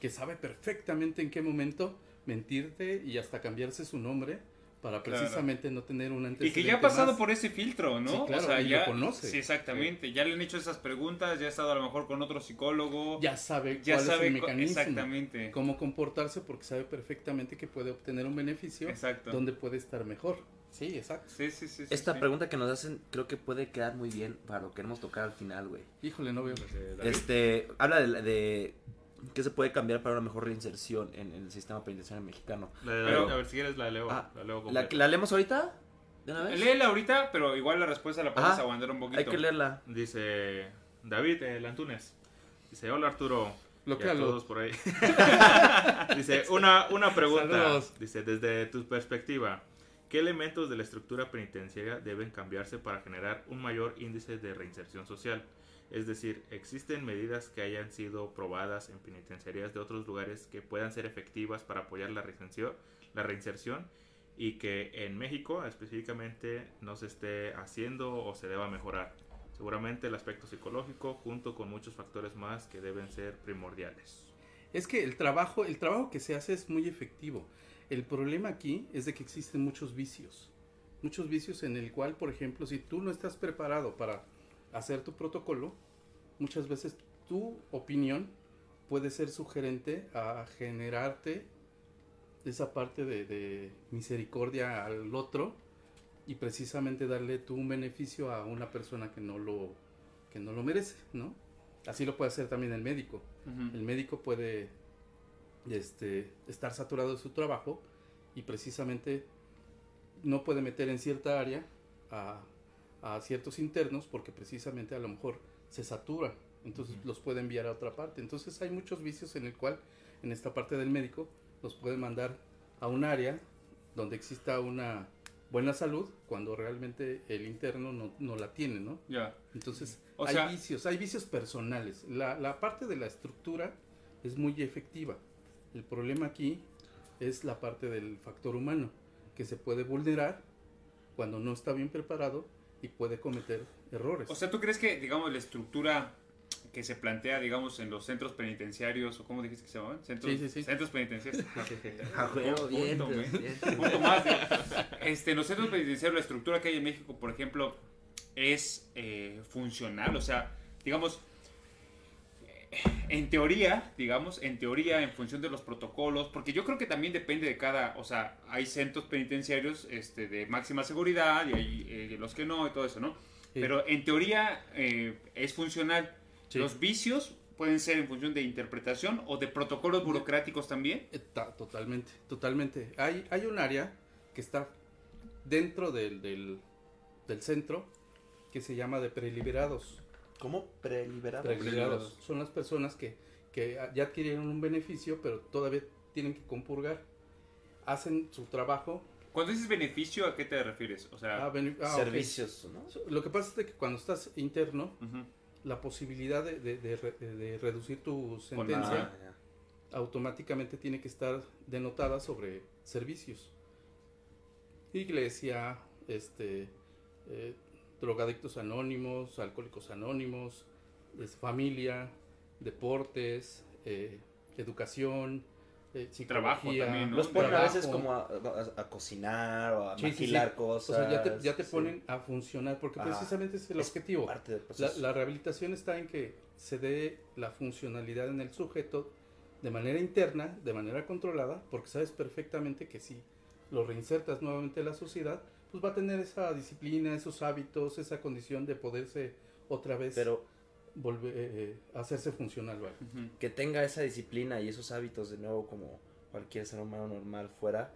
Speaker 2: que
Speaker 4: sabe perfectamente en qué momento mentirte y hasta cambiarse su nombre para
Speaker 2: Claro.
Speaker 4: precisamente no tener un
Speaker 2: Y
Speaker 4: antecedente
Speaker 2: que ya ha pasado
Speaker 4: más.
Speaker 2: por ese filtro, ¿no?
Speaker 4: Sí, claro,
Speaker 2: o sea,
Speaker 4: y lo
Speaker 2: ya
Speaker 4: conoce.
Speaker 2: Sí, exactamente. Ya le han hecho esas preguntas, ya ha estado a lo mejor con otro psicólogo.
Speaker 4: ya sabe
Speaker 2: ya
Speaker 4: cuál
Speaker 2: sabe
Speaker 4: es el mecanismo,
Speaker 2: exactamente.
Speaker 4: cómo comportarse porque sabe perfectamente que puede obtener un beneficio
Speaker 2: Exacto.
Speaker 4: donde puede estar mejor. Sí, exacto.
Speaker 2: Sí, sí, sí.
Speaker 3: Esta
Speaker 2: sí.
Speaker 3: pregunta que nos hacen creo que puede quedar muy bien para lo que queremos tocar al final, güey.
Speaker 4: Híjole, no veo.
Speaker 1: Eh, David.
Speaker 3: Este, habla de, la- de qué se puede cambiar para una mejor reinserción en, en el sistema penitenciario mexicano.
Speaker 1: La de
Speaker 2: Pero-
Speaker 1: a ver si quieres la leo.
Speaker 3: Ah,
Speaker 1: la leo
Speaker 3: ¿La,
Speaker 1: completa.
Speaker 3: ¿La leemos ahorita? ¿De una vez?
Speaker 2: Léela ahorita, pero igual la respuesta la podemos
Speaker 3: Ajá.
Speaker 2: aguantar un poquito.
Speaker 3: Hay que leerla.
Speaker 1: Dice David el Antunes. Dice, hola Arturo. Y a
Speaker 4: Bloquealo.
Speaker 1: todos por ahí. Dice, una, una pregunta.
Speaker 4: Saludos.
Speaker 1: Dice, desde tu perspectiva, ¿qué elementos de la estructura penitenciaria deben cambiarse para generar un mayor índice de reinserción social? Es decir, ¿existen medidas que hayan sido probadas en penitenciarías de otros lugares que puedan ser efectivas para apoyar la reinserción, la reinserción y que en México específicamente no se esté haciendo o se deba mejorar? Seguramente el aspecto psicológico junto con muchos factores más que deben ser primordiales.
Speaker 4: Es que el trabajo, el trabajo que se hace es muy efectivo. El problema aquí es de que existen muchos vicios. Muchos vicios en el cual, por ejemplo, si tú no estás preparado para hacer tu protocolo, muchas veces tu opinión puede ser sugerente a generarte esa parte de, de misericordia al otro y precisamente darle tú un beneficio a una persona que no lo que no lo merece, ¿no? Así lo puede hacer también el médico. El médico puede este, estar saturado de su trabajo y precisamente no puede meter en cierta área a, a ciertos internos porque precisamente a lo mejor se satura, entonces los puede enviar a otra parte. Entonces hay muchos vicios en el cual en esta parte del médico los puede mandar a un área donde exista una buena salud cuando realmente el interno no, no la tiene, ¿no?
Speaker 2: Ya.
Speaker 4: Entonces,
Speaker 2: O
Speaker 4: hay
Speaker 2: sea-
Speaker 4: vicios, hay vicios personales. La, la parte de la estructura es muy efectiva. El problema aquí es la parte del factor humano, que se puede vulnerar cuando no está bien preparado y puede cometer errores.
Speaker 2: O sea, ¿tú crees que, digamos, la estructura que se plantea, digamos, en los centros penitenciarios, o cómo dijiste que se llamaban? Centros,
Speaker 4: Sí, sí, sí.
Speaker 2: Centros penitenciarios.
Speaker 3: A huevo,
Speaker 2: Punto,
Speaker 3: bien, bien.
Speaker 2: Un punto más. Este, en los centros penitenciarios, la estructura que hay en México, por ejemplo, es eh, funcional. O sea, digamos, en teoría, digamos, en teoría, en función de los protocolos, porque yo creo que también depende de cada, o sea, hay centros penitenciarios este, de máxima seguridad y hay eh, los que no y todo eso, ¿no?
Speaker 4: Sí.
Speaker 2: Pero en teoría eh, es funcional.
Speaker 4: Sí.
Speaker 2: Los vicios pueden ser en función de interpretación o de protocolos burocráticos también.
Speaker 4: Eh, ta- Totalmente, totalmente. Hay, hay un área que está dentro del, del, del centro que se llama de preliberados.
Speaker 3: ¿Cómo? Preliberado.
Speaker 4: Preliberados son las personas que, que ya adquirieron un beneficio, pero todavía tienen que compurgar. Hacen su trabajo.
Speaker 2: Cuando dices beneficio, ¿a qué te refieres? O sea,
Speaker 4: Ah, ah.
Speaker 3: Servicios, ¿no?
Speaker 4: Lo que pasa es que cuando estás interno, la posibilidad de, de- de re- de reducir tu sentencia
Speaker 3: Ah,
Speaker 4: automáticamente tiene que estar denotada sobre servicios. Iglesia, este, eh, drogadictos anónimos, alcohólicos anónimos, es familia, deportes, eh, educación, eh,
Speaker 2: Trabajo también, ¿no?
Speaker 3: Los ponen a veces como a, a- a cocinar o a
Speaker 4: Sí, sí, sí.
Speaker 3: maquilar
Speaker 4: O
Speaker 3: cosas.
Speaker 4: sea, ya te, ya te
Speaker 3: sí.
Speaker 4: ponen a funcionar, porque
Speaker 3: Ah,
Speaker 4: precisamente es el
Speaker 3: es
Speaker 4: objetivo.
Speaker 3: Parte del
Speaker 4: La, la rehabilitación está en que se dé la funcionalidad en el sujeto de manera interna, de manera controlada, porque sabes perfectamente que si lo reinsertas nuevamente en la sociedad, pues va a tener esa disciplina, esos hábitos, esa condición de poderse otra vez
Speaker 3: Pero
Speaker 4: volver, eh, hacerse funcional. ¿vale?
Speaker 2: Ujú.
Speaker 3: que tenga esa disciplina y esos hábitos de nuevo como cualquier ser humano normal fuera,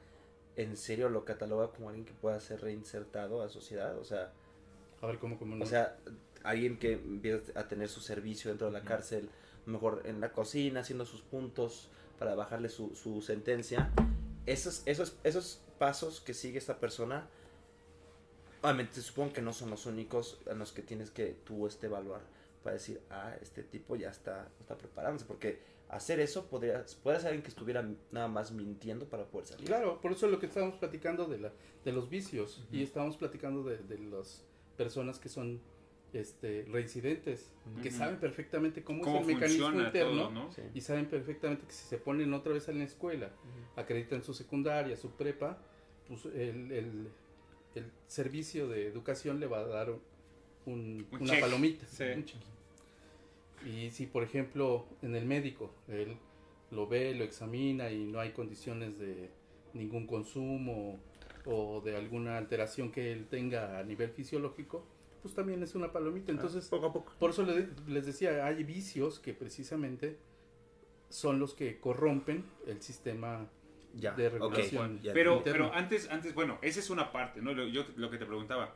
Speaker 3: ¿en serio lo cataloga como alguien que pueda ser reinsertado a la sociedad? O sea,
Speaker 4: A ver cómo, cómo no.
Speaker 3: o sea, alguien que empieza a tener su servicio dentro de la
Speaker 2: Ujú.
Speaker 3: cárcel, a lo mejor en la cocina, haciendo sus puntos para bajarle su, su sentencia. Esos, esos, esos pasos que sigue esta persona, obviamente supongo que no son los únicos en los que tienes que tú este, evaluar para decir, ah, este tipo ya está, está preparándose, porque hacer eso podría, puede ser alguien que estuviera nada más mintiendo para poder salir.
Speaker 4: Claro, por eso es lo que estábamos platicando de, la, de los vicios y estábamos platicando de, de las personas que son este, reincidentes, que
Speaker 2: Ujú.
Speaker 4: saben perfectamente cómo,
Speaker 2: ¿Cómo
Speaker 4: es el mecanismo interno
Speaker 2: todo, no?
Speaker 3: Sí.
Speaker 4: y saben perfectamente que si se ponen otra vez en la escuela, acreditan su secundaria, su prepa, pues el, el- el servicio de educación le va a dar un,
Speaker 2: Un
Speaker 4: una
Speaker 2: check,
Speaker 4: palomita.
Speaker 2: sí.
Speaker 4: un. Y si, por ejemplo, en el médico, él lo ve, lo examina y no hay condiciones de ningún consumo o de alguna alteración que él tenga a nivel fisiológico, pues también es una palomita. Entonces,
Speaker 3: poco a poco.
Speaker 4: por eso le- les decía, hay vicios que precisamente son los que corrompen el sistema
Speaker 3: Ya,
Speaker 4: de regulación.
Speaker 3: ya.
Speaker 2: Pero, pero antes, antes, bueno, esa es una parte, ¿no? Lo, yo lo que te preguntaba.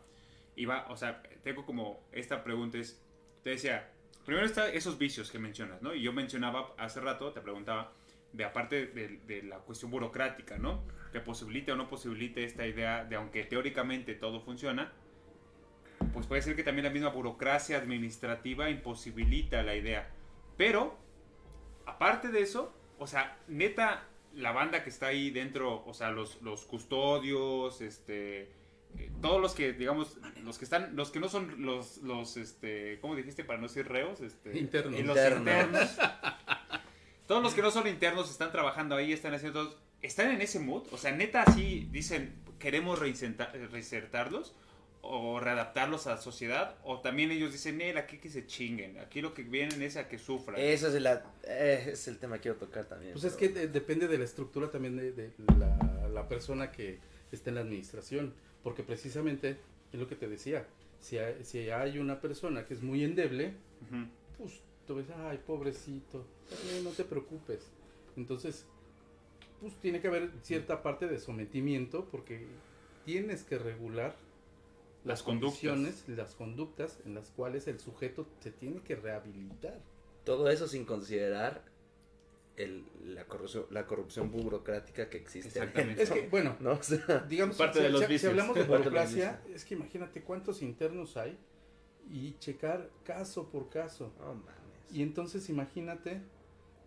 Speaker 2: Iba, o sea, tengo como esta pregunta es, te decía, primero está esos vicios que mencionas, ¿no? Y yo mencionaba hace rato, te preguntaba, de aparte de, de la cuestión burocrática, ¿no? Que posibilite o no posibilite esta idea de, aunque teóricamente todo funciona, pues puede ser que también la misma burocracia administrativa imposibilita la idea. Pero, aparte de eso, o sea, neta, la banda que está ahí dentro, o sea, los, los custodios, este, eh, todos los que, digamos, los que están, los que no son los, los, este, ¿cómo dijiste para no decir reos? Este,
Speaker 4: Internos.
Speaker 2: y los
Speaker 3: Internos.
Speaker 2: internos. todos los que no son internos están trabajando ahí, están haciendo, todos- están en ese mood, o sea, neta, así dicen, queremos reinsertarlos o readaptarlos a la sociedad, o también ellos dicen, "Nel, aquí que se chinguen, aquí lo que vienen es a que sufran.
Speaker 3: Ese es, la- eh, es el tema que quiero tocar también.
Speaker 4: Pues es que de- depende de la estructura también de, de la, la persona que está en la administración, porque precisamente es lo que te decía, si hay, si hay una persona que es muy endeble,
Speaker 2: Ujú.
Speaker 4: pues tú ves, ay, pobrecito, eh, no te preocupes. Entonces, pues tiene que haber cierta parte de sometimiento porque tienes que regular
Speaker 2: Las
Speaker 4: condiciones, las conductas en las cuales el sujeto se tiene que rehabilitar.
Speaker 3: Todo eso sin considerar el, la, corrupción, la corrupción burocrática que existe.
Speaker 2: Exactamente.
Speaker 4: Es que, bueno,
Speaker 3: ¿No? O sea,
Speaker 4: digamos,
Speaker 1: Parte
Speaker 4: si,
Speaker 1: de los
Speaker 4: si- si
Speaker 1: vicios.
Speaker 4: hablamos de burocracia, es que imagínate cuántos internos hay y checar caso por caso.
Speaker 3: mames.
Speaker 4: Y entonces imagínate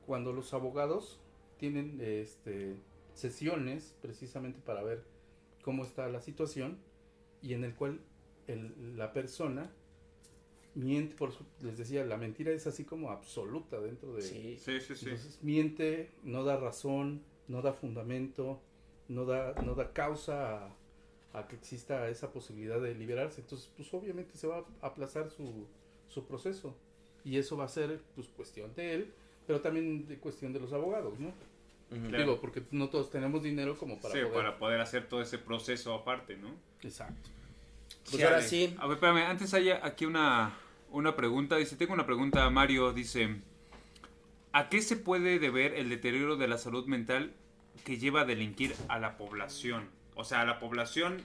Speaker 4: cuando los abogados tienen este, sesiones precisamente para ver cómo está la situación y en el cual el- la persona miente, por su- les decía, la mentira es así como absoluta dentro de...
Speaker 3: Sí.
Speaker 2: Sí, sí, sí.
Speaker 4: Entonces miente, no da razón, no da fundamento, no da, no da causa a, a que exista esa posibilidad de liberarse. Entonces, pues obviamente se va a aplazar su, su proceso. y eso va a ser pues cuestión de él, pero también de cuestión de los abogados, ¿no?
Speaker 2: Claro.
Speaker 4: Digo, porque no todos tenemos dinero como para
Speaker 2: Sí,
Speaker 4: poder...
Speaker 2: para poder hacer todo ese proceso aparte, ¿no?
Speaker 4: Exacto.
Speaker 3: Pues
Speaker 2: Sí,
Speaker 3: ahora sí.
Speaker 2: A ver, espérame, antes hay aquí una, una pregunta. Dice, tengo una pregunta, Mario. Dice, ¿a qué se puede deber el deterioro de la salud mental que lleva a delinquir a la población? O sea, a la población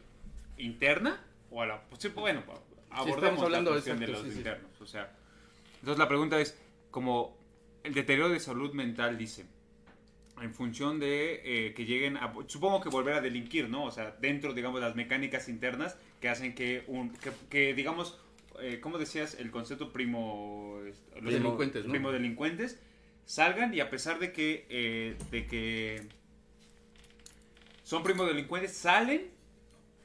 Speaker 2: interna o a la... Pues, sí, bueno, abordamos
Speaker 4: estamos hablando,
Speaker 2: la cuestión de
Speaker 4: exacto,
Speaker 2: los
Speaker 4: sí, sí.
Speaker 2: internos. O sea, entonces la pregunta es, como el deterioro de salud mental, dice, en función de eh, que lleguen a, supongo que volver a delinquir, ¿no? O sea, dentro, digamos, las mecánicas internas que hacen que, un, que, que, digamos, eh, ¿cómo decías? El concepto primo... este, los
Speaker 4: Delincuentes, ¿no?
Speaker 2: primo delincuentes salgan y a pesar de que, eh, de que son primo delincuentes, salen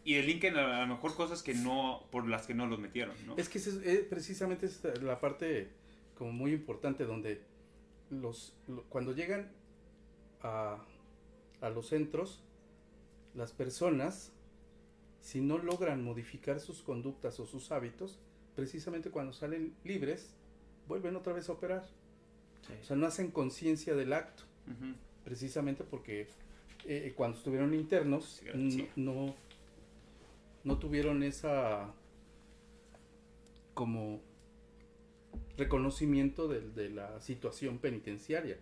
Speaker 2: y delinquen a, lo mejor cosas que no, por las que no los metieron, ¿no?
Speaker 4: Es que ese es, eh, precisamente es la parte como muy importante donde los lo- cuando llegan a, a los centros, las personas, si no logran modificar sus conductas o sus hábitos, precisamente cuando salen libres, vuelven otra vez a operar.
Speaker 3: Sí.
Speaker 4: O sea, no hacen conciencia del acto, precisamente porque eh, cuando estuvieron internos
Speaker 2: sí.
Speaker 4: no, no, no tuvieron esa como reconocimiento de, de la situación penitenciaria.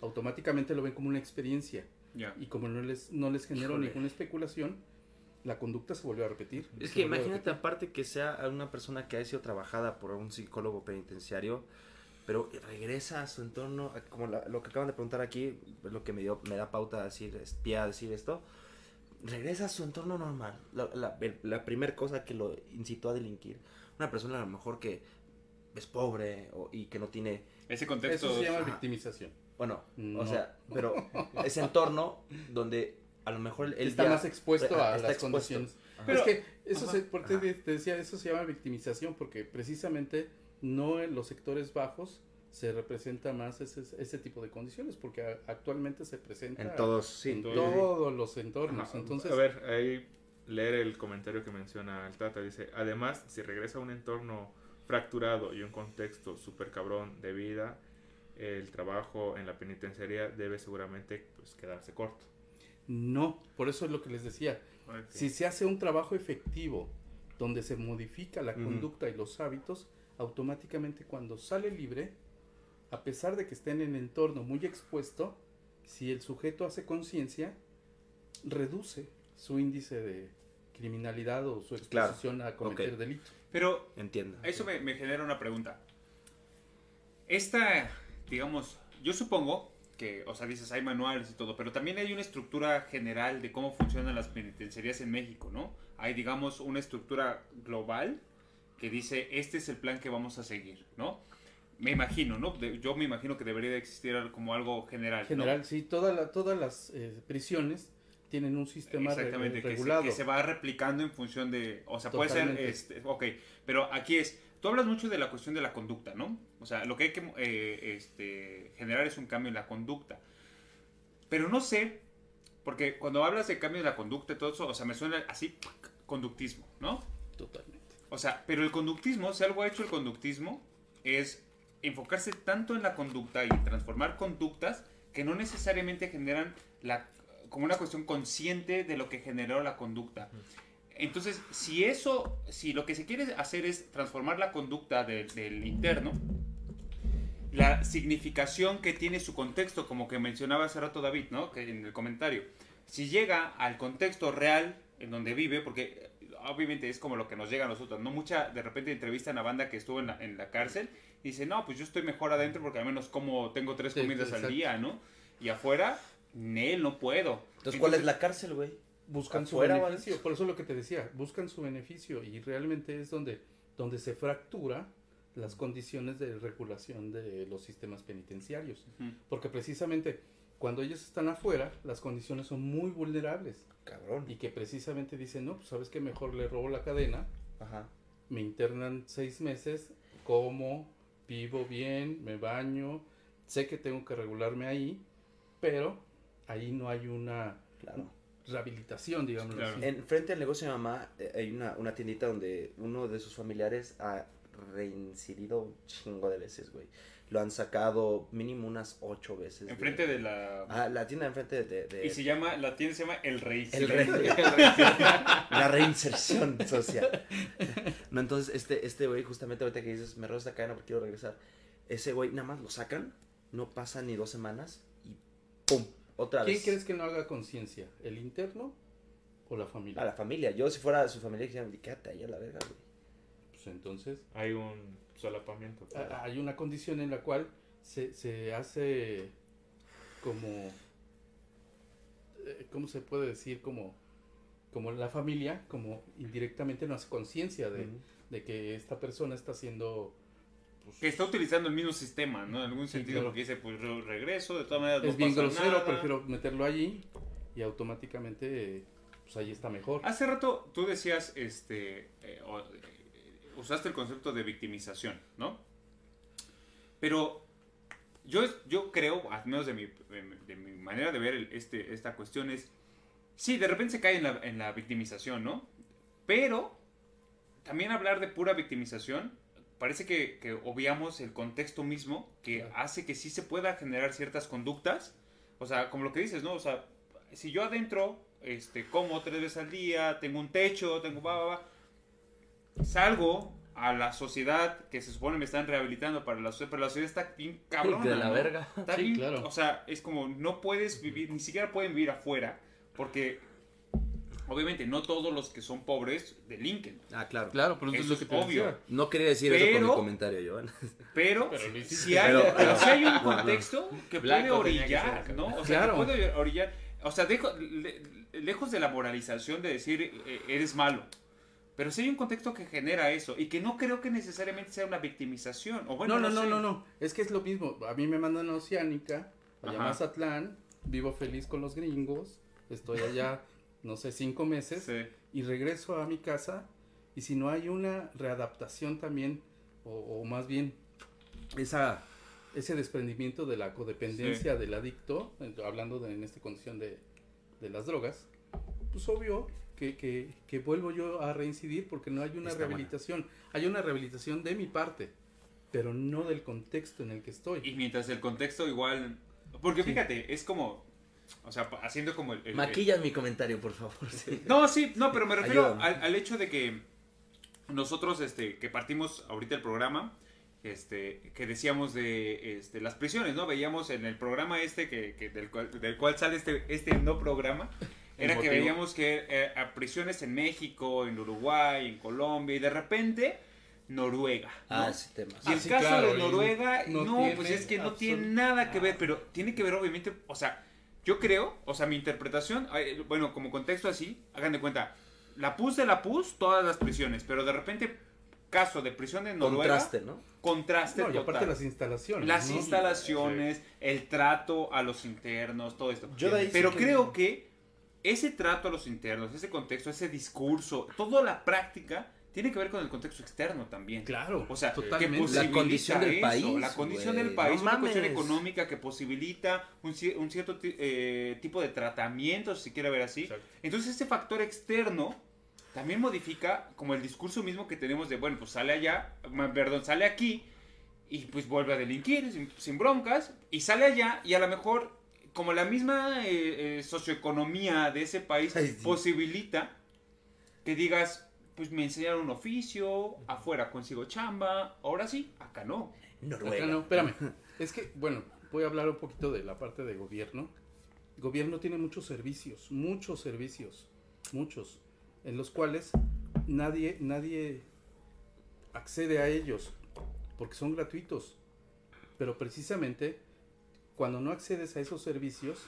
Speaker 4: Automáticamente lo ven como una experiencia
Speaker 2: Ya.
Speaker 4: y como no les, no les generó
Speaker 3: Híjole.
Speaker 4: ninguna especulación, la conducta se volvió a repetir.
Speaker 3: Es que imagínate aparte que sea una persona que haya sido trabajada por un psicólogo penitenciario, pero regresa a su entorno, como la- lo que acaban de preguntar aquí, es lo que me dio, me da pauta a decir, es- pie a decir esto, regresa a su entorno normal. La, la, la primer cosa que lo incitó a delinquir, una persona a lo mejor que es pobre o- y que no tiene,
Speaker 2: Ese contexto...
Speaker 4: Eso se llama
Speaker 3: Ajá.
Speaker 4: victimización.
Speaker 3: Bueno,
Speaker 4: No.
Speaker 3: o sea, pero ese entorno donde a lo mejor él
Speaker 4: está
Speaker 3: ya-
Speaker 4: más expuesto a
Speaker 3: está
Speaker 4: las
Speaker 3: expuesto.
Speaker 4: condiciones.
Speaker 3: Ajá.
Speaker 2: Pero-
Speaker 4: es que eso
Speaker 2: Ajá.
Speaker 4: se, ¿por te te decía, eso se llama victimización, porque precisamente no en los sectores bajos se representa más ese, ese tipo de condiciones, porque a- actualmente se presenta
Speaker 3: en todos, sí.
Speaker 4: en
Speaker 1: todo.
Speaker 4: todos los entornos.
Speaker 1: Ajá.
Speaker 4: Entonces,
Speaker 1: A ver, ahí leer el comentario que menciona el Tata. Dice, además, si regresa a un entorno fracturado y un contexto súper cabrón de vida, el trabajo en la penitenciaría debe seguramente pues, quedarse corto.
Speaker 4: no, por eso es lo que les decía. Si se hace un trabajo efectivo donde se modifica la conducta y los hábitos, automáticamente cuando sale libre, a pesar de que esté en el entorno muy expuesto, si el sujeto hace conciencia, reduce su índice de criminalidad o su
Speaker 3: Claro.
Speaker 4: exposición a cometer
Speaker 3: Ok.
Speaker 4: delito.
Speaker 2: Pero
Speaker 3: Entiendo.
Speaker 2: Eso me, me genera una pregunta. Esta, digamos, yo supongo que, o sea, dices, hay manuales y todo, pero también hay una estructura general de cómo funcionan las penitenciarías en México, ¿no? Hay, digamos, una estructura global que dice, este es el plan que vamos a seguir, ¿no? Me imagino, ¿no? De- yo me imagino que debería de existir como algo general. ¿no?
Speaker 4: General, sí, toda la- todas las eh, prisiones tienen un sistema re-
Speaker 2: Exactamente, que se,
Speaker 4: regulado.
Speaker 2: que se va replicando en función de, o sea, puede ser, este, ok, pero aquí es, tú hablas mucho de la cuestión de la conducta, ¿no? O sea, lo que hay que eh, este, generar es un cambio en la conducta. Pero no sé, porque cuando hablas de cambio en la conducta y todo eso, o sea, me suena así, conductismo, ¿no?
Speaker 4: Totalmente.
Speaker 2: O sea, pero el conductismo, si algo ha hecho el conductismo, es enfocarse tanto en la conducta y transformar conductas que no necesariamente generan la, como una cuestión consciente de lo que generó la conducta. Entonces, si eso, si lo que se quiere hacer es transformar la conducta de- del interno, la significación que tiene su contexto, como que mencionaba hace rato David, ¿no? Que en el comentario. Si llega al contexto real en donde vive, porque eh, obviamente es como lo que nos llega a nosotros, ¿no? Mucha, de repente entrevistan a banda que estuvo en la, en la cárcel y dice, no, pues yo estoy mejor adentro porque al menos como tengo tres
Speaker 4: Sí,
Speaker 2: comidas
Speaker 4: exacto.
Speaker 2: al día, ¿no? Y afuera, él no puedo.
Speaker 3: Entonces, ¿cuál es la cárcel, güey?
Speaker 4: Buscan su beneficio, por eso es lo que te decía, buscan su beneficio y realmente es donde, donde se fractura las condiciones de regulación de los sistemas penitenciarios, porque precisamente cuando ellos están afuera, las condiciones son muy vulnerables
Speaker 3: Cabrón.
Speaker 4: y que precisamente dicen, no, pues sabes que mejor le robo la cadena,
Speaker 3: Ajá.
Speaker 4: me internan seis meses, como, vivo bien, me baño, sé que tengo que regularme ahí, pero ahí no hay una
Speaker 3: Claro.
Speaker 4: Rehabilitación, digamos
Speaker 2: Claro.
Speaker 4: así.
Speaker 3: En frente al negocio de mamá eh, hay una, una tiendita donde uno de sus familiares ha reincidido un chingo de veces, güey. Lo han sacado mínimo unas ocho veces. güey.
Speaker 2: Enfrente de la...
Speaker 3: Ah, la tienda enfrente de... de-
Speaker 2: Y se llama, la tienda se llama El Rey.
Speaker 3: El rey. la reinserción social. No, entonces, este, este güey, justamente ahorita que dices, me robo esta cadena porque quiero regresar. Ese güey, nada más lo sacan, no pasan ni dos semanas y ¡pum! Otra
Speaker 4: ¿Quién
Speaker 3: vez.
Speaker 4: crees que no haga conciencia? ¿El interno o la familia?
Speaker 3: A la familia. Yo, si fuera su familia, dijeran, quédate ahí a la verga, güey.
Speaker 4: Pues entonces
Speaker 1: Hay un solapamiento.
Speaker 4: hay una condición en la cual se, se hace como, eh, ¿cómo se puede decir? Como, como la familia, como indirectamente no hace conciencia de, de que esta persona está haciendo... pues,
Speaker 2: Que está utilizando el mismo sistema, ¿no? En algún sentido,
Speaker 4: claro.
Speaker 2: porque dice, pues re- regreso, de todas maneras no
Speaker 4: es bien
Speaker 2: pasa
Speaker 4: grosero,
Speaker 2: nada.
Speaker 4: prefiero meterlo allí y automáticamente pues ahí está mejor.
Speaker 2: Hace rato tú decías, este, eh, eh, usaste el concepto de victimización, ¿no? Pero yo, yo creo, al menos de mi, de mi manera de ver el- este, esta cuestión es, sí, de repente se cae en la, en la victimización, ¿no? Pero también hablar de pura victimización, parece que, que obviamos el contexto mismo que
Speaker 4: Claro.
Speaker 2: hace que sí se pueda generar ciertas conductas. O sea, como lo que dices, ¿no? O sea, si yo adentro este, como tres veces al día, tengo un techo, tengo va, va, va, salgo a la sociedad que se supone me están rehabilitando para la sociedad, pero la sociedad está bien cabrona.
Speaker 3: de la
Speaker 2: ¿no?
Speaker 3: verga.
Speaker 2: Está
Speaker 4: Sí,
Speaker 2: bien,
Speaker 4: claro.
Speaker 2: O sea, es como no puedes vivir, ni siquiera pueden vivir afuera, porque obviamente no todos los que son pobres delinquen.
Speaker 3: Ah, claro.
Speaker 4: Claro, pero eso, es lo que
Speaker 2: obvio.
Speaker 4: decía.
Speaker 3: No quería decir eso con
Speaker 2: Pero-
Speaker 3: mi comentario, Joan.
Speaker 2: Pero, si, hay,
Speaker 3: Pero-
Speaker 2: pero si hay un
Speaker 3: no, no.
Speaker 2: contexto que puede orillar. ¿no? O sea,
Speaker 4: Claro.
Speaker 2: que puede orillar. O sea, dejo- le- lejos de la moralización de decir eh, eres malo. Pero si hay un contexto que genera eso y que no creo que necesariamente sea una victimización. O bueno,
Speaker 4: no, no, no,
Speaker 2: sé.
Speaker 4: no, no. Es que es lo mismo. A mí me mandan a Oceánica, allá a. Mazatlán, vivo feliz con los gringos, estoy allá, no sé, cinco meses,
Speaker 2: Sí.
Speaker 4: y regreso a mi casa, y si no hay una readaptación también, o, o más bien esa, ese desprendimiento de la codependencia del adicto, en- hablando de, en esta condición de, de las drogas, pues obvio que, que, que vuelvo yo a reincidir porque no hay una
Speaker 3: Está buena.
Speaker 4: rehabilitación. Hay una rehabilitación de mi parte, pero no del contexto en el que estoy.
Speaker 2: Y mientras el contexto igual... Porque
Speaker 4: Sí.
Speaker 2: fíjate, es como... O sea, haciendo como el... el-
Speaker 3: Maquilla mi comentario, por favor. sí.
Speaker 2: No, sí, no, pero me refiero al, al hecho de que nosotros, este, que partimos ahorita el programa, este, que decíamos de este, las prisiones, ¿no? Veíamos en el programa este, que, que del, cual, del cual sale este, este no programa,
Speaker 4: El
Speaker 2: era que veíamos que eh, a prisiones en México, en Uruguay, en Colombia, y de repente Noruega. ¿no?
Speaker 3: Ah, ese tema.
Speaker 2: Y el
Speaker 4: Ah, sí,
Speaker 2: caso
Speaker 4: claro,
Speaker 2: de Noruega, no,
Speaker 4: no
Speaker 2: pues
Speaker 4: tiene
Speaker 2: es que no tiene nada que ver, pero tiene que ver obviamente, o sea, yo creo, o sea, mi interpretación, bueno, como contexto así, hagan de cuenta, la PUS de la PUS, todas las prisiones, pero de repente, caso de prisión en Noruega,
Speaker 3: Contraste, ¿no?
Speaker 2: contraste
Speaker 4: No, y aparte
Speaker 2: total.
Speaker 4: las instalaciones.
Speaker 2: Las
Speaker 4: ¿no?
Speaker 2: instalaciones, el trato a los internos, todo esto.
Speaker 3: Yo de ahí sí
Speaker 2: Pero
Speaker 3: que-
Speaker 2: creo que ese trato a los internos, ese contexto, ese discurso, toda la práctica, tiene que ver con el contexto externo también.
Speaker 4: Claro,
Speaker 2: O sea,
Speaker 4: totalmente.
Speaker 2: que posibilita
Speaker 3: La condición del
Speaker 2: eso,
Speaker 3: país,
Speaker 2: La condición del país,
Speaker 3: no
Speaker 2: una cuestión económica que posibilita un, ci- un cierto eh, tipo de tratamiento, si se quiere ver así.
Speaker 4: Exacto.
Speaker 2: Entonces, este factor externo también modifica como el discurso mismo que tenemos de, bueno, pues sale allá, perdón, sale aquí y pues vuelve a delinquir sin, sin broncas y sale allá y a lo mejor como la misma eh, eh, socioeconomía de ese país
Speaker 3: Ay, sí.
Speaker 2: posibilita que digas, pues me enseñaron un oficio, afuera consigo chamba, ahora sí, acá no.
Speaker 3: Noruega.
Speaker 4: Acá no, espérame. Es que, bueno, voy a hablar un poquito de la parte de gobierno. El gobierno tiene muchos servicios, muchos servicios, muchos, en los cuales nadie, nadie accede a ellos porque son gratuitos. Pero precisamente cuando no accedes a esos servicios,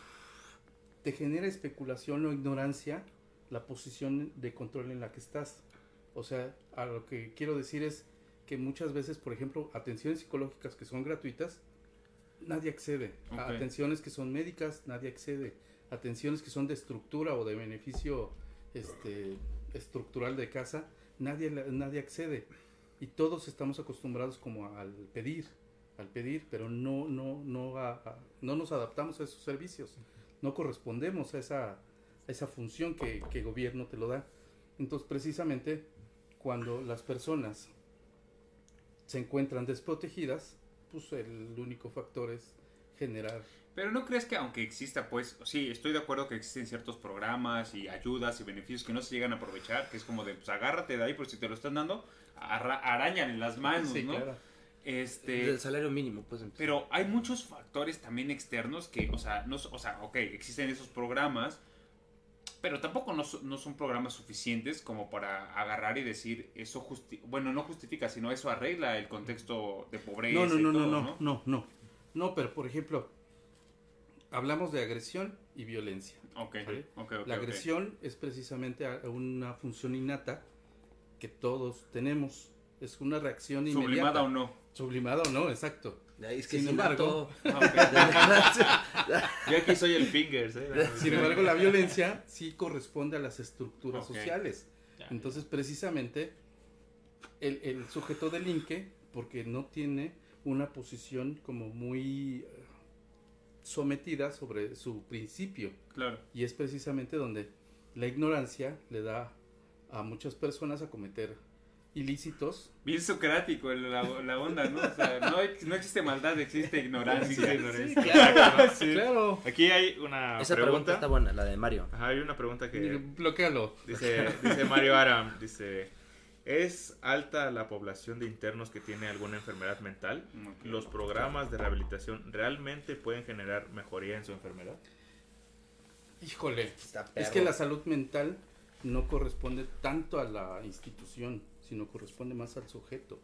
Speaker 4: te genera especulación o ignorancia la posición de control en la que estás. O sea, a lo que quiero decir es que muchas veces, por ejemplo, atenciones psicológicas que son gratuitas, nadie accede. A
Speaker 2: Ok.
Speaker 4: atenciones que son médicas, nadie accede. Atenciones que son de estructura o de beneficio este, estructural de casa, nadie, nadie accede. Y todos estamos acostumbrados como al pedir, al pedir, pero no, no, no, a- a- no nos adaptamos a esos servicios, no correspondemos a esa, a esa función que, que el gobierno te lo da. Entonces, precisamente, cuando las personas se encuentran desprotegidas, pues el único factor es generar
Speaker 2: Pero no crees que aunque exista, pues, sí, estoy de acuerdo que existen ciertos programas y ayudas y beneficios que no se llegan a aprovechar, que es como de, pues agárrate de ahí, por si te lo están dando, arra- arañan en las manos,
Speaker 4: Sí,
Speaker 2: ¿no?
Speaker 4: claro.
Speaker 2: Este,
Speaker 3: El salario mínimo, pues. empezar.
Speaker 2: pero hay muchos factores también externos que, o sea, no, o sea, ok, existen esos programas, pero tampoco no, son- no son programas suficientes como para agarrar y decir eso justi bueno, no justifica, sino eso arregla el contexto de pobreza.
Speaker 4: No, no, no, no,
Speaker 2: todo,
Speaker 4: no, no, no. No, pero por ejemplo, hablamos de agresión y violencia.
Speaker 2: Ok,
Speaker 4: ¿Vale?
Speaker 2: ok, ok,
Speaker 4: La agresión es precisamente una función innata que todos tenemos. Es una reacción inmediata.
Speaker 2: Sublimada o no.
Speaker 4: Sublimada o no, exacto.
Speaker 3: Es que
Speaker 4: Sin
Speaker 3: sin
Speaker 4: embargo-
Speaker 3: embargo.
Speaker 1: Yo aquí soy el fingers, ¿eh?
Speaker 4: Sin embargo, la violencia sí corresponde a las estructuras sociales. Entonces, precisamente, el, el sujeto delinque porque no tiene una posición como muy eh, sometida sobre su principio.
Speaker 2: Claro.
Speaker 4: Y es precisamente donde la ignorancia le da a muchas personas a cometer ilícitos.
Speaker 2: Bien socrático el- la, la onda, ¿no? O sea, no, no existe maldad, existe ignorancia.
Speaker 1: ignorancia.
Speaker 4: claro, claro.
Speaker 1: Aquí hay una
Speaker 3: Esa pregunta
Speaker 1: pregunta.
Speaker 3: está buena, la de Mario.
Speaker 1: Ajá, hay una pregunta que
Speaker 4: Bloquealo.
Speaker 1: dice, dice Mario Aram, dice, ¿es alta la población de internos que tiene alguna enfermedad mental? ¿Los programas de rehabilitación realmente pueden generar mejoría en su enfermedad?
Speaker 4: Híjole. Es que la salud mental no corresponde tanto a la institución, sino corresponde más al sujeto.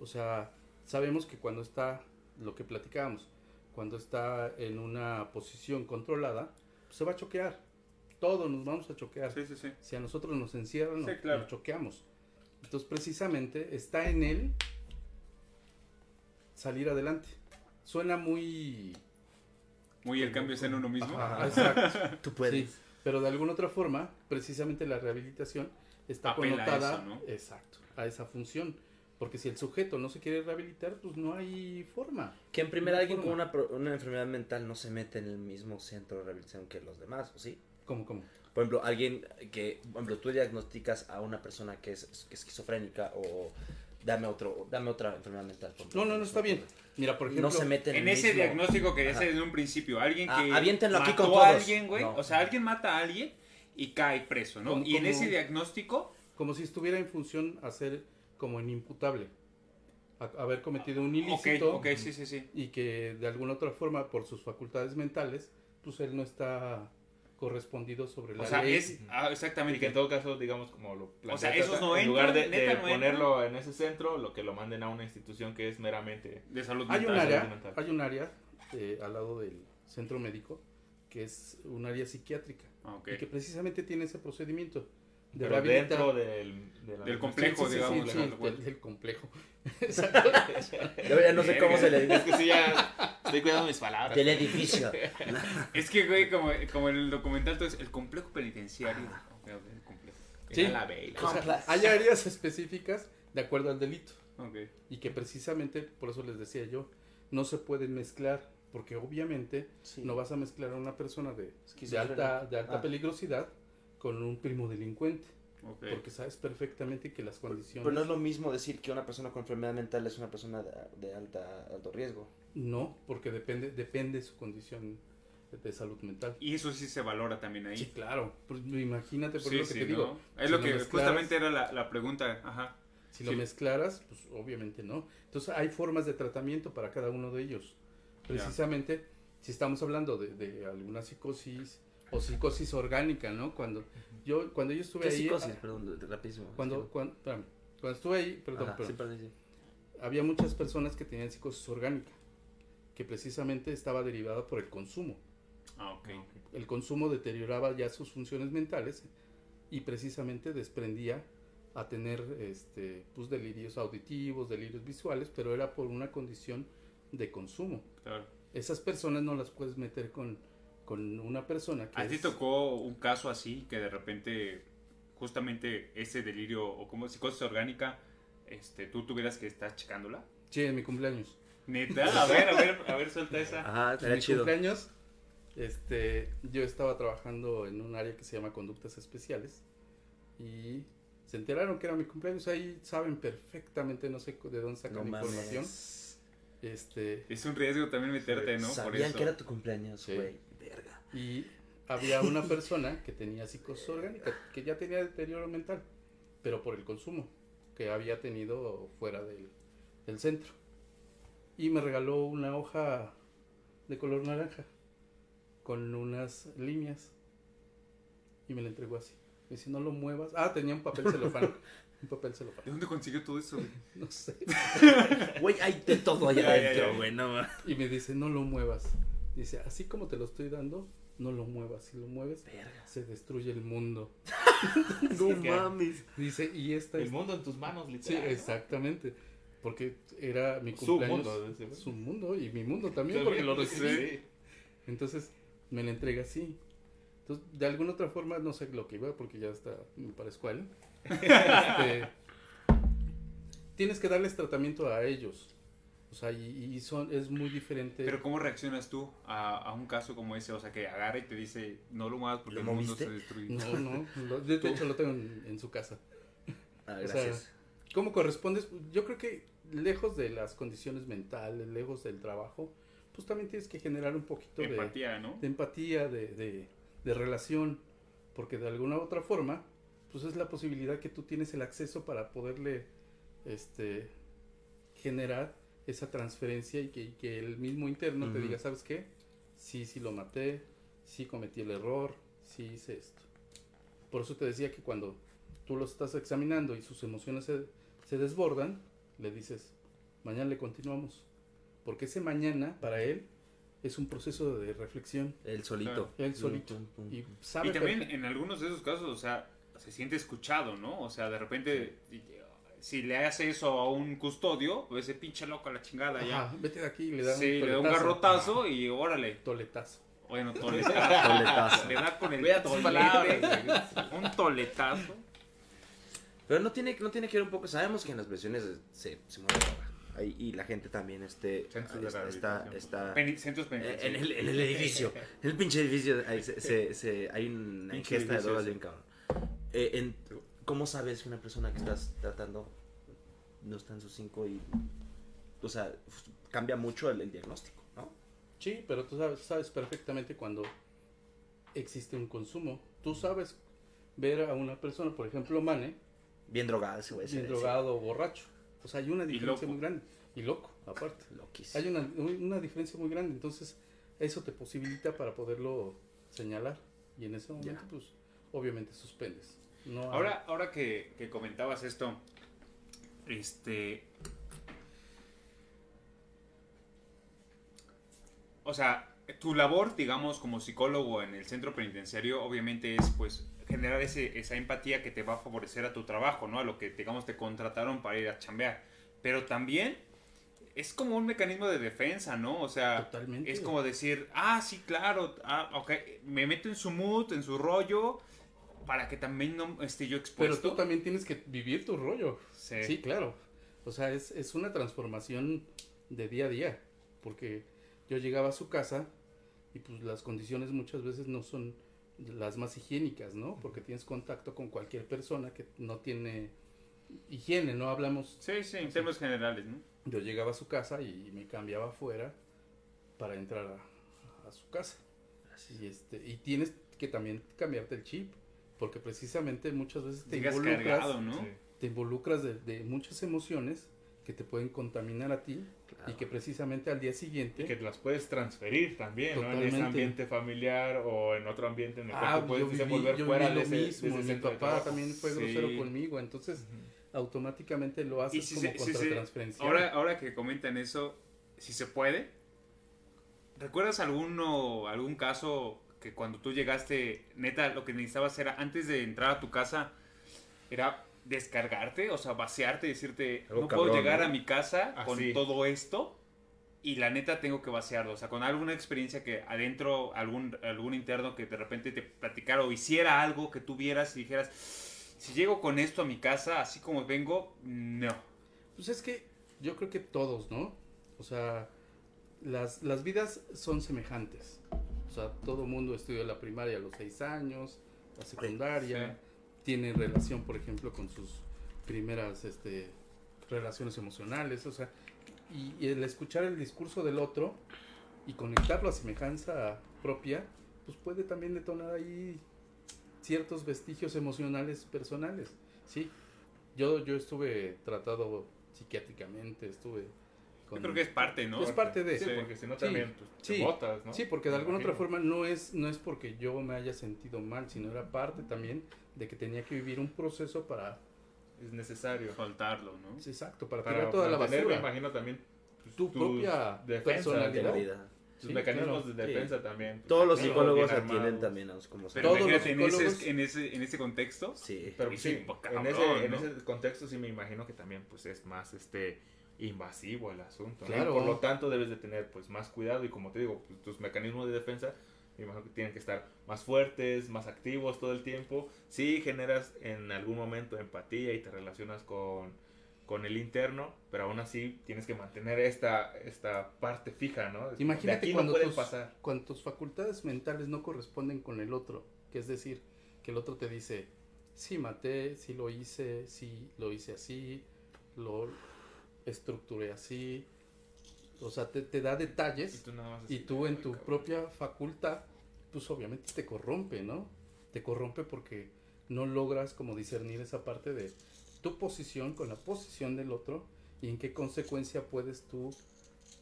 Speaker 4: O sea, sabemos que cuando está, lo que platicábamos, cuando está en una posición controlada, pues se va a choquear. Todos nos vamos a choquear.
Speaker 2: Sí, sí, sí.
Speaker 4: Si a nosotros nos encierran,
Speaker 2: Sí,
Speaker 4: nos,
Speaker 2: claro.
Speaker 4: nos choqueamos. Entonces, precisamente, está en él salir adelante. Suena muy...
Speaker 2: Muy el cambio es en uno mismo.
Speaker 4: Ajá, exacto.
Speaker 3: Tú puedes.
Speaker 4: Sí, pero de alguna otra forma, precisamente la rehabilitación está
Speaker 2: Apela a
Speaker 4: connotada
Speaker 2: eso, ¿no?
Speaker 4: exacto, a esa función. Porque si el sujeto no se quiere rehabilitar, pues no hay forma.
Speaker 3: Que en primera
Speaker 4: No
Speaker 3: alguien con
Speaker 4: forma.
Speaker 3: una, pro- una enfermedad mental no se mete en el mismo centro de rehabilitación que los demás, ¿o sí?
Speaker 4: ¿Cómo, cómo?
Speaker 3: Por ejemplo, alguien que, por ejemplo, tú diagnosticas a una persona que es, que es esquizofrénica o dame otro, dame otra enfermedad mental.
Speaker 4: No, no, no está bien. Mira, por ejemplo,
Speaker 3: No se mete en,
Speaker 2: En ese
Speaker 3: mismo-
Speaker 2: diagnóstico que decía en un principio, alguien
Speaker 3: Ah,
Speaker 2: que
Speaker 3: aviéntenlo aquí
Speaker 2: mató
Speaker 3: con
Speaker 2: a
Speaker 3: todos.
Speaker 2: alguien, güey,
Speaker 3: No.
Speaker 2: o sea, alguien mata a alguien y cae preso, ¿no?
Speaker 4: Como-
Speaker 2: y en
Speaker 4: como-
Speaker 2: ese diagnóstico,
Speaker 4: como si estuviera en función a ser como inimputable. A- haber cometido un ilícito
Speaker 2: ok, sí, sí, sí.
Speaker 4: y que de alguna otra forma, por sus facultades mentales, pues él no está correspondido sobre la
Speaker 2: O sea,
Speaker 4: ley.
Speaker 2: es ah,
Speaker 1: Y que
Speaker 2: exactamente.
Speaker 1: en todo caso, digamos, como lo
Speaker 2: O sea,
Speaker 1: plantea
Speaker 2: esos no
Speaker 1: en lugar de,
Speaker 2: no
Speaker 1: ponerlo en ese centro, lo que lo manden a una institución que es meramente...
Speaker 2: de salud
Speaker 4: Hay un
Speaker 2: mental.
Speaker 4: área,
Speaker 1: mental.
Speaker 4: hay un área eh, al lado del centro médico que es un área psiquiátrica
Speaker 2: Ah,
Speaker 4: y que precisamente tiene ese procedimiento de
Speaker 1: Pero
Speaker 4: rehabilitar-
Speaker 1: dentro del, de la-
Speaker 2: Del complejo,
Speaker 4: Sí, sí, sí,
Speaker 2: digamos,
Speaker 4: sí,
Speaker 2: ¿no?
Speaker 4: sí, del, del complejo. Exacto.
Speaker 3: Yo ya no sé cómo se le
Speaker 1: Es
Speaker 3: dice.
Speaker 1: que sí, ya estoy cuidando mis palabras.
Speaker 3: Del edificio.
Speaker 2: Es que, güey, como, como en el documental, todo es el complejo penitenciario. El complejo.
Speaker 4: Sí.
Speaker 1: La
Speaker 4: O sea, hay áreas específicas de acuerdo al delito y que precisamente, por eso les decía yo, no se pueden mezclar porque obviamente
Speaker 3: Sí.
Speaker 4: no vas a mezclar a una persona de, alta, de alta
Speaker 3: Ah.
Speaker 4: peligrosidad con un primo delincuente porque sabes perfectamente que las condiciones...
Speaker 3: Pero no es lo mismo decir que una persona con enfermedad mental es una persona de, de alta, alto riesgo.
Speaker 4: No, porque depende, depende su condición de salud mental.
Speaker 2: Y eso sí se valora también ahí.
Speaker 4: Sí, claro. Pues, imagínate por
Speaker 2: Sí,
Speaker 4: lo que
Speaker 2: sí,
Speaker 4: te
Speaker 2: ¿no?
Speaker 4: digo.
Speaker 2: Es
Speaker 4: si
Speaker 2: lo
Speaker 4: lo
Speaker 2: que
Speaker 4: mezclaras-
Speaker 2: justamente era la, la pregunta. Ajá.
Speaker 4: Si lo mezclaras, pues obviamente no. Entonces hay formas de tratamiento para cada uno de ellos. Precisamente, si estamos hablando de, de alguna psicosis o psicosis orgánica, ¿no? Cuando yo, cuando yo estuve
Speaker 3: ¿Qué
Speaker 4: ahí...
Speaker 3: psicosis?
Speaker 4: ah,
Speaker 3: Perdón, rapidísimo.
Speaker 4: Cuando, cuando, espérame. Cuando estuve ahí, perdón,
Speaker 3: Ajá,
Speaker 4: perdón,
Speaker 3: sí, perdón, sí.
Speaker 4: había muchas personas que tenían psicosis orgánica, que precisamente estaba derivada por el consumo.
Speaker 2: Ah, ok.
Speaker 4: el consumo deterioraba ya sus funciones mentales y precisamente desprendía a tener este pues delirios auditivos, delirios visuales, pero era por una condición de consumo.
Speaker 2: Claro.
Speaker 4: Esas personas no las puedes meter con, con una persona que
Speaker 2: ¿A ti
Speaker 4: es-
Speaker 2: tocó un caso así que de repente justamente ese delirio o como psicosis orgánica, este, tú tuvieras que estar checándola?
Speaker 4: Sí, en mi cumpleaños.
Speaker 2: Neta, a ver, a ver, a ver, suelta esa.
Speaker 3: Ajá,
Speaker 4: En mi
Speaker 3: chido.
Speaker 4: cumpleaños este yo estaba trabajando en un área que se llama conductas especiales y se enteraron que era mi cumpleaños, ahí saben perfectamente, no sé de dónde sacan
Speaker 3: No
Speaker 4: información.
Speaker 3: mames.
Speaker 4: Este,
Speaker 2: Es un riesgo también meterte, ¿no? Por
Speaker 3: Sabían
Speaker 2: eso.
Speaker 3: que era tu cumpleaños,
Speaker 4: Sí.
Speaker 3: güey. Verga.
Speaker 4: y había una persona que tenía psicosis orgánica, que ya tenía deterioro mental, pero por el consumo que había tenido fuera del, del centro. Y me regaló una hoja de color naranja con unas líneas y me la entregó así. Me dice, no lo muevas. Ah, tenía un papel celofán. Un papel
Speaker 2: ¿De
Speaker 4: celofán.
Speaker 2: dónde consiguió todo eso? güey?
Speaker 4: No sé.
Speaker 3: Güey, hay de todo allá adentro, güey. No mames.
Speaker 4: Y me dice, no lo muevas. Dice, así como te lo estoy dando, no lo muevas. Si lo mueves,
Speaker 3: Verga.
Speaker 4: se destruye el mundo.
Speaker 3: No
Speaker 1: que-
Speaker 3: mames.
Speaker 4: Dice, y esta
Speaker 1: El
Speaker 4: es...
Speaker 1: mundo en tus manos,
Speaker 4: Sí,
Speaker 1: literal. ¿no?
Speaker 4: exactmente. Porque era mi
Speaker 1: Su
Speaker 4: cumpleaños.
Speaker 1: mundo.
Speaker 4: Su mundo y mi mundo también, porque lo recibí.
Speaker 1: Sí.
Speaker 4: Entonces me la entrega así. Entonces, de alguna otra forma, no sé lo que iba, porque ya está, me parezco a él. Este, tienes que darles tratamiento a ellos. O sea, y, y son, es muy diferente.
Speaker 2: Pero ¿cómo reaccionas tú a, a un caso como ese? O sea, que agarra y te dice, no lo muevas porque
Speaker 3: ¿Lo
Speaker 2: el mundo
Speaker 3: moviste?
Speaker 2: se destruye.
Speaker 4: No, no, lo- de de hecho lo tengo en, en su casa.
Speaker 3: Ah,
Speaker 4: O sea,
Speaker 3: gracias.
Speaker 4: ¿Cómo correspondes? Yo creo que lejos de las condiciones mentales, lejos del trabajo, pues también tienes que generar un poquito de,
Speaker 2: Empatía, ¿no?
Speaker 4: de empatía, de, de- de relación, porque de alguna u otra forma, pues es la posibilidad que tú tienes el acceso para poderle este, generar esa transferencia y que, y que el mismo interno te
Speaker 3: Ujú.
Speaker 4: diga, ¿sabes qué? Sí, sí lo maté, sí cometí el error, sí hice esto. Por eso te decía que cuando tú los estás examinando y sus emociones se, se desbordan, le dices, mañana le continuamos. Porque ese mañana, para él, es un proceso de reflexión.
Speaker 3: El solito.
Speaker 4: Él solito.
Speaker 3: Pum, pum, pum.
Speaker 4: Y sabe
Speaker 2: Y también en algunos de esos casos, o sea, se siente escuchado, ¿no? O sea, de repente, si le hace eso a un custodio, pues ese pinche loco a la chingada ya.
Speaker 4: Ajá, vete de aquí y le da
Speaker 2: sí,
Speaker 4: un
Speaker 2: le da un garrotazo y órale.
Speaker 4: Toletazo.
Speaker 2: Bueno, toletazo.
Speaker 3: Toletazo.
Speaker 2: le da con el tolete, Un toletazo.
Speaker 3: Pero no tiene, no tiene que ver un poco. Sabemos que en las presiones se, se mueve Y la gente también este, está, está,
Speaker 2: Peni- centros penitenciarios.
Speaker 3: en, el, en el edificio. En el pinche edificio ahí se, se- se- hay una ingesta de drogas bien cabrón. Eh, en- ¿Cómo sabes que una persona que estás tratando no está en sus cinco y. O sea, cambia mucho el, el diagnóstico, ¿no?
Speaker 4: Sí, pero tú sabes, sabes perfectamente cuando existe un consumo. Tú sabes ver a una persona, por ejemplo, Mane,
Speaker 3: Bien drogado ese güey.
Speaker 4: bien
Speaker 3: ese-
Speaker 4: drogado o borracho. O sea, hay una diferencia muy grande. Y loco, aparte.
Speaker 3: Loquísimo.
Speaker 4: Hay una, una diferencia muy grande. Entonces, eso te posibilita para poderlo señalar. Y en ese momento,
Speaker 3: Ya.
Speaker 4: pues, obviamente suspendes. No
Speaker 2: Ahora, ahora que, que comentabas esto, este. O sea, tu labor, digamos, como psicólogo en el centro penitenciario, obviamente es, pues, generar ese, esa empatía que te va a favorecer a tu trabajo, ¿no? A lo que, digamos, te contrataron para ir a chambear. Pero también es como un mecanismo de defensa, ¿no? O sea,
Speaker 4: Totalmente.
Speaker 2: es como decir, ah, sí, claro, ah, ok, me meto en su mood, en su rollo, para que también no esté yo
Speaker 4: Pero
Speaker 2: expuesto.
Speaker 4: tú también tienes que vivir tu rollo.
Speaker 2: Sí.
Speaker 4: Sí, claro. O sea, es, es una transformación de día a día. Porque yo llegaba a su casa y pues las condiciones muchas veces no son las más higiénicas, ¿no? Porque tienes contacto con cualquier persona que no tiene higiene, no hablamos.
Speaker 2: Sí, sí, en términos generales, ¿no?
Speaker 4: Yo llegaba a su casa y me cambiaba afuera para entrar a, a su casa. Y, este, y tienes que también cambiarte el chip. Porque precisamente muchas veces te
Speaker 2: Llegas
Speaker 4: involucras
Speaker 2: cargado, ¿no?
Speaker 4: Te involucras de, de muchas emociones que te pueden contaminar a ti
Speaker 3: Claro.
Speaker 4: y que precisamente al día siguiente
Speaker 1: Y que las puedes transferir también, ¿no? En ese ambiente familiar o en otro ambiente en el cual
Speaker 4: ah,
Speaker 1: puedes desenvolver fuera de ese, de
Speaker 4: mismo,
Speaker 1: ese
Speaker 4: mi
Speaker 1: de
Speaker 4: papá también fue
Speaker 2: Sí.
Speaker 4: grosero conmigo, entonces automáticamente lo haces
Speaker 2: si
Speaker 4: como
Speaker 2: se- si se-. Ahora, ahora que comentan eso, si se puede, ¿recuerdas alguno, algún caso que cuando tú llegaste, neta, lo que necesitabas era, antes de entrar a tu casa, era descargarte, o sea, vaciarte, decirte,
Speaker 3: Algo
Speaker 2: no puedo llegar
Speaker 3: ¿no?
Speaker 2: a mi casa con
Speaker 1: Así.
Speaker 2: todo esto y la neta tengo que vaciarlo, o sea, con alguna experiencia que adentro, algún, algún interno que de repente te platicara o hiciera algo que tú vieras y dijeras, si llego con esto a mi casa, así como vengo, no.
Speaker 4: Pues es que yo creo que todos, ¿no? O sea, las, las vidas son semejantes. Sea, todo mundo estudió la primaria a los seis años, la secundaria, tiene relación, por ejemplo, con sus primeras este, relaciones emocionales, o sea, y, y el escuchar el discurso del otro y conectarlo a semejanza propia, pues puede también detonar ahí ciertos vestigios emocionales personales, ¿sí? Yo, yo estuve tratado psiquiátricamente, estuve
Speaker 2: Yo creo que es parte, ¿no?
Speaker 4: Es parte de...
Speaker 1: Sí,
Speaker 2: Sí.
Speaker 1: porque si no
Speaker 4: Sí.
Speaker 1: también pues, te
Speaker 4: Sí.
Speaker 1: botas, ¿no?
Speaker 4: Sí, porque de
Speaker 1: Me
Speaker 4: alguna otra forma no es, no es porque yo me haya sentido mal, sino era parte también de que tenía que vivir un proceso para,
Speaker 1: Es necesario.
Speaker 2: Soltarlo, ¿no?
Speaker 4: es exacto, para,
Speaker 1: Para
Speaker 4: tirar toda la
Speaker 1: mantener, me
Speaker 4: basura.
Speaker 1: imagino también pues,
Speaker 4: Tu propia
Speaker 1: defensas,
Speaker 4: personalidad.
Speaker 3: vida.
Speaker 1: Tus
Speaker 4: Sí,
Speaker 1: mecanismos
Speaker 4: claro.
Speaker 1: de defensa también. pues,
Speaker 3: Todos los psicólogos atienden también a los como
Speaker 2: Pero
Speaker 4: Todos los
Speaker 2: imagínate en ese,
Speaker 4: psicólogos-
Speaker 2: en, ese, en ese contexto.
Speaker 3: Sí.
Speaker 1: Pero sí,
Speaker 2: sí,
Speaker 1: en, ese, en
Speaker 2: ¿no?
Speaker 1: ese contexto sí me imagino que también pues es más este invasivo el asunto. por lo tanto debes de tener pues más cuidado y como te digo, pues, tus mecanismos de defensa imagino que tienen que estar más fuertes, más activos todo el tiempo. Sí generas en algún momento empatía y te relacionas con, con el interno, pero aún así tienes que mantener esta, esta parte fija, ¿no? De
Speaker 4: Imagínate
Speaker 1: aquí
Speaker 4: cuando
Speaker 1: no
Speaker 4: tus,
Speaker 1: pasar.
Speaker 4: cuando tus facultades mentales no corresponden con el otro, que es decir, que el otro te dice, sí maté, sí lo hice, sí lo hice así, lo estructuré así, o sea, te, te da detalles
Speaker 1: tú nada más
Speaker 4: y tú en
Speaker 1: "Ay,
Speaker 4: tu
Speaker 1: cabrón".
Speaker 4: propia facultad, pues obviamente te corrompe, ¿no? Te corrompe porque no logras como discernir esa parte de tu posición con la posición del otro y en qué consecuencia puedes tú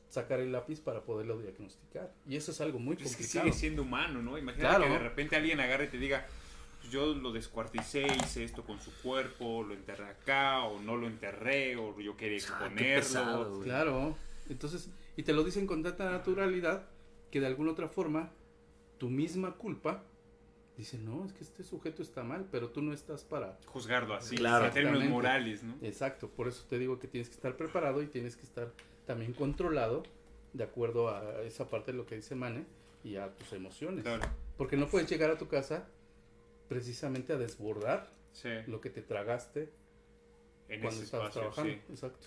Speaker 4: sacar el lápiz para poderlo diagnosticar. Y eso es algo muy
Speaker 2: Pues es que
Speaker 4: complicado.
Speaker 2: sigue siendo humano, ¿no? Imagínate
Speaker 4: Claro.
Speaker 2: que de repente alguien agarre y te diga, "Pues yo lo descuarticé, hice esto con su cuerpo, lo enterré acá, o no lo enterré, o yo quería
Speaker 3: Ah,
Speaker 2: exponerlo.
Speaker 3: pesado.
Speaker 4: Claro. Entonces, y te lo dicen con tanta naturalidad que de alguna otra forma tu misma culpa dice, no, es que este sujeto está mal, pero tú no estás para
Speaker 2: Juzgarlo así,
Speaker 3: Claro.
Speaker 2: en términos morales, ¿no?
Speaker 4: Exacto, por eso te digo que tienes que estar preparado y tienes que estar también controlado de acuerdo a esa parte de lo que dice Mane y a tus emociones.
Speaker 2: Claro,
Speaker 4: Porque no puedes llegar a tu casa precisamente a desbordar
Speaker 2: sí.
Speaker 4: lo que te tragaste
Speaker 2: En
Speaker 4: cuando
Speaker 2: ese
Speaker 4: estabas
Speaker 2: espacio,
Speaker 4: trabajando.
Speaker 2: sí.
Speaker 4: Exacto.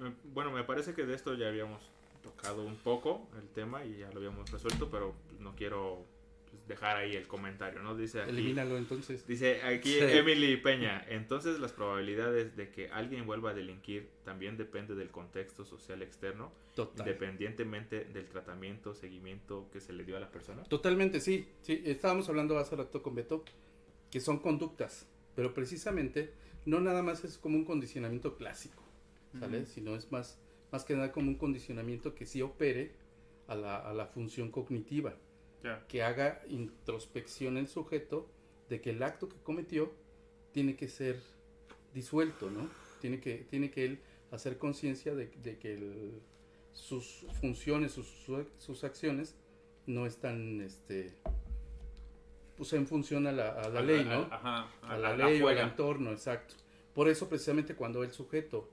Speaker 1: Eh, Bueno, me parece que de esto ya habíamos tocado un poco el tema y ya lo habíamos resuelto, pero no quiero pues, dejar ahí el comentario, ¿no? Dice aquí,
Speaker 4: Elimínalo entonces.
Speaker 1: dice aquí
Speaker 3: Sí.
Speaker 1: Emily Peña, entonces las probabilidades de que alguien vuelva a delinquir también depende del contexto social externo,
Speaker 4: Total.
Speaker 1: independientemente del tratamiento, seguimiento que se le dio a la persona.
Speaker 4: Totalmente, sí. sí. Estábamos hablando hace rato con Beto que son conductas, pero precisamente no nada más es como un condicionamiento clásico, ¿sale?
Speaker 2: Ujú.
Speaker 4: Sino es más, más que nada como un condicionamiento que sí opere a la, a la función cognitiva, que haga introspección el sujeto de que el acto que cometió tiene que ser disuelto, ¿no? Tiene que, tiene que él hacer conciencia de, de que el- sus funciones, sus, su- sus acciones no están, este, pues en función a la, a la ley, ¿no?
Speaker 2: Ajá,
Speaker 4: a la ley o al entorno, exacto. Por eso precisamente cuando el sujeto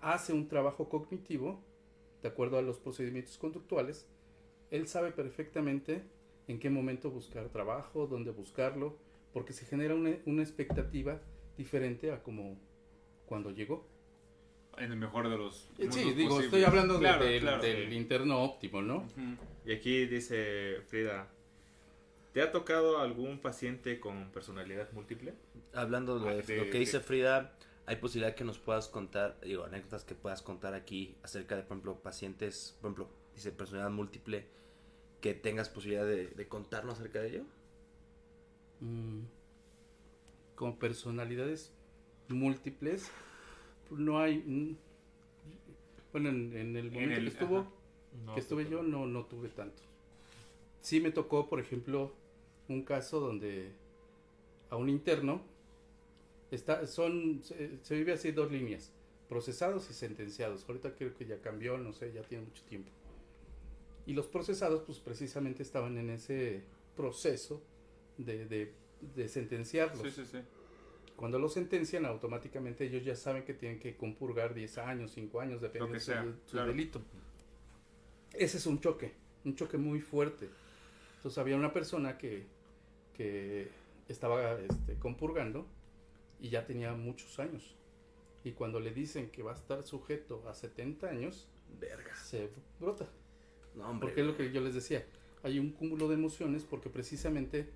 Speaker 4: hace un trabajo cognitivo, de acuerdo a los procedimientos conductuales, él sabe perfectamente en qué momento buscar trabajo, dónde buscarlo, porque se genera una, una expectativa diferente a como cuando llegó.
Speaker 2: En el mejor de los
Speaker 4: Sí, digo,
Speaker 2: posibles.
Speaker 4: estoy hablando de-
Speaker 2: Claro,
Speaker 4: del,
Speaker 2: claro,
Speaker 4: del
Speaker 2: sí.
Speaker 4: interno óptimo, ¿no?
Speaker 2: Ujú.
Speaker 1: Y aquí dice Frida, ¿te ha tocado algún paciente con personalidad múltiple?
Speaker 3: Hablando de,
Speaker 2: Ah, de-
Speaker 3: lo que
Speaker 2: de-
Speaker 3: dice Frida, hay posibilidad que nos puedas contar, digo, anécdotas que puedas contar aquí acerca de, por ejemplo, pacientes, por ejemplo, dice personalidad múltiple, que tengas posibilidad de, de contarnos acerca de ello.
Speaker 4: Mm, como personalidades múltiples, no hay. mm, Bueno, en, en el momento
Speaker 2: el-
Speaker 4: que estuvo.
Speaker 1: No,
Speaker 4: que estuve yo, no, no tuve tanto. Sí me tocó, por ejemplo, un caso donde a un interno está, son, se, se vive así dos líneas, procesados y sentenciados. Ahorita creo que ya cambió, no sé, ya tiene mucho tiempo. Y los procesados, pues precisamente estaban en ese proceso de, de, de sentenciarlos.
Speaker 2: Sí, sí, sí.
Speaker 4: Cuando los sentencian, automáticamente ellos ya saben que tienen que compurgar 10 años, 5 años, dependiendo de su
Speaker 2: claro.
Speaker 4: delito. Ese es un choque, un choque muy fuerte. Entonces había una persona que, que estaba este, compurgando y ya tenía muchos años. Y cuando le dicen que va a estar sujeto a 70 años,
Speaker 3: Verga.
Speaker 4: se brota.
Speaker 3: No, hombre.
Speaker 4: Porque es lo que yo les decía. Hay un cúmulo de emociones porque precisamente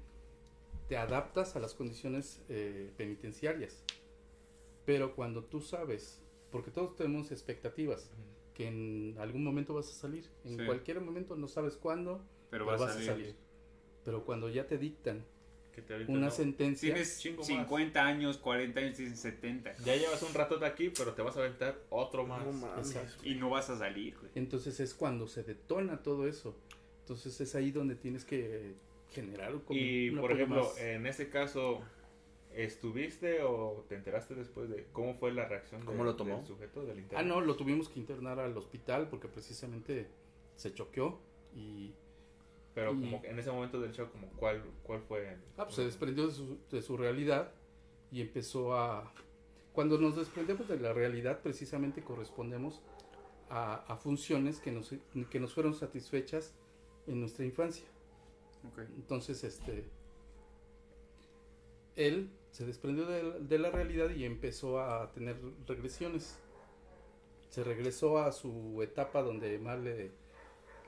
Speaker 4: te adaptas a las condiciones eh, penitenciarias. Pero cuando tú sabes, porque todos tenemos expectativas, que en algún momento vas a salir, en
Speaker 2: Sí.
Speaker 4: cualquier momento no sabes cuándo,
Speaker 2: Pero
Speaker 4: pero
Speaker 2: vas a salir.
Speaker 4: Pero cuando ya te dictan
Speaker 1: Que te ahorita
Speaker 4: una
Speaker 1: no.
Speaker 4: sentencia,
Speaker 2: Tienes
Speaker 1: Chingo más.
Speaker 2: 50 años, 40 años, tienes 70.
Speaker 1: Ya llevas un ratote aquí, pero te vas a aventar otro más.
Speaker 3: No mames.
Speaker 4: Exacto.
Speaker 2: Y no vas a salir, güey.
Speaker 4: entonces es cuando se detona todo eso. Entonces es ahí donde tienes que generar como
Speaker 1: Y por ejemplo,
Speaker 4: más.
Speaker 1: en ese caso, ¿estuviste o te enteraste después de cómo fue la reacción
Speaker 3: ¿Cómo
Speaker 1: de-
Speaker 3: lo tomó?
Speaker 1: del sujeto del interno?
Speaker 4: Ah, no, lo tuvimos que internar al hospital porque precisamente se choqueó y
Speaker 1: Pero
Speaker 4: y-
Speaker 1: como que en ese momento del show, como cuál, cuál fue.
Speaker 4: ah, pues se desprendió de su, de su realidad y empezó a... Cuando nos desprendemos de la realidad, precisamente correspondemos a, a funciones que nos, que nos fueron satisfechas en nuestra infancia.
Speaker 2: Ok.
Speaker 4: Entonces, este, él se desprendió de, de la realidad y empezó a tener regresiones. Se regresó a su etapa donde más le,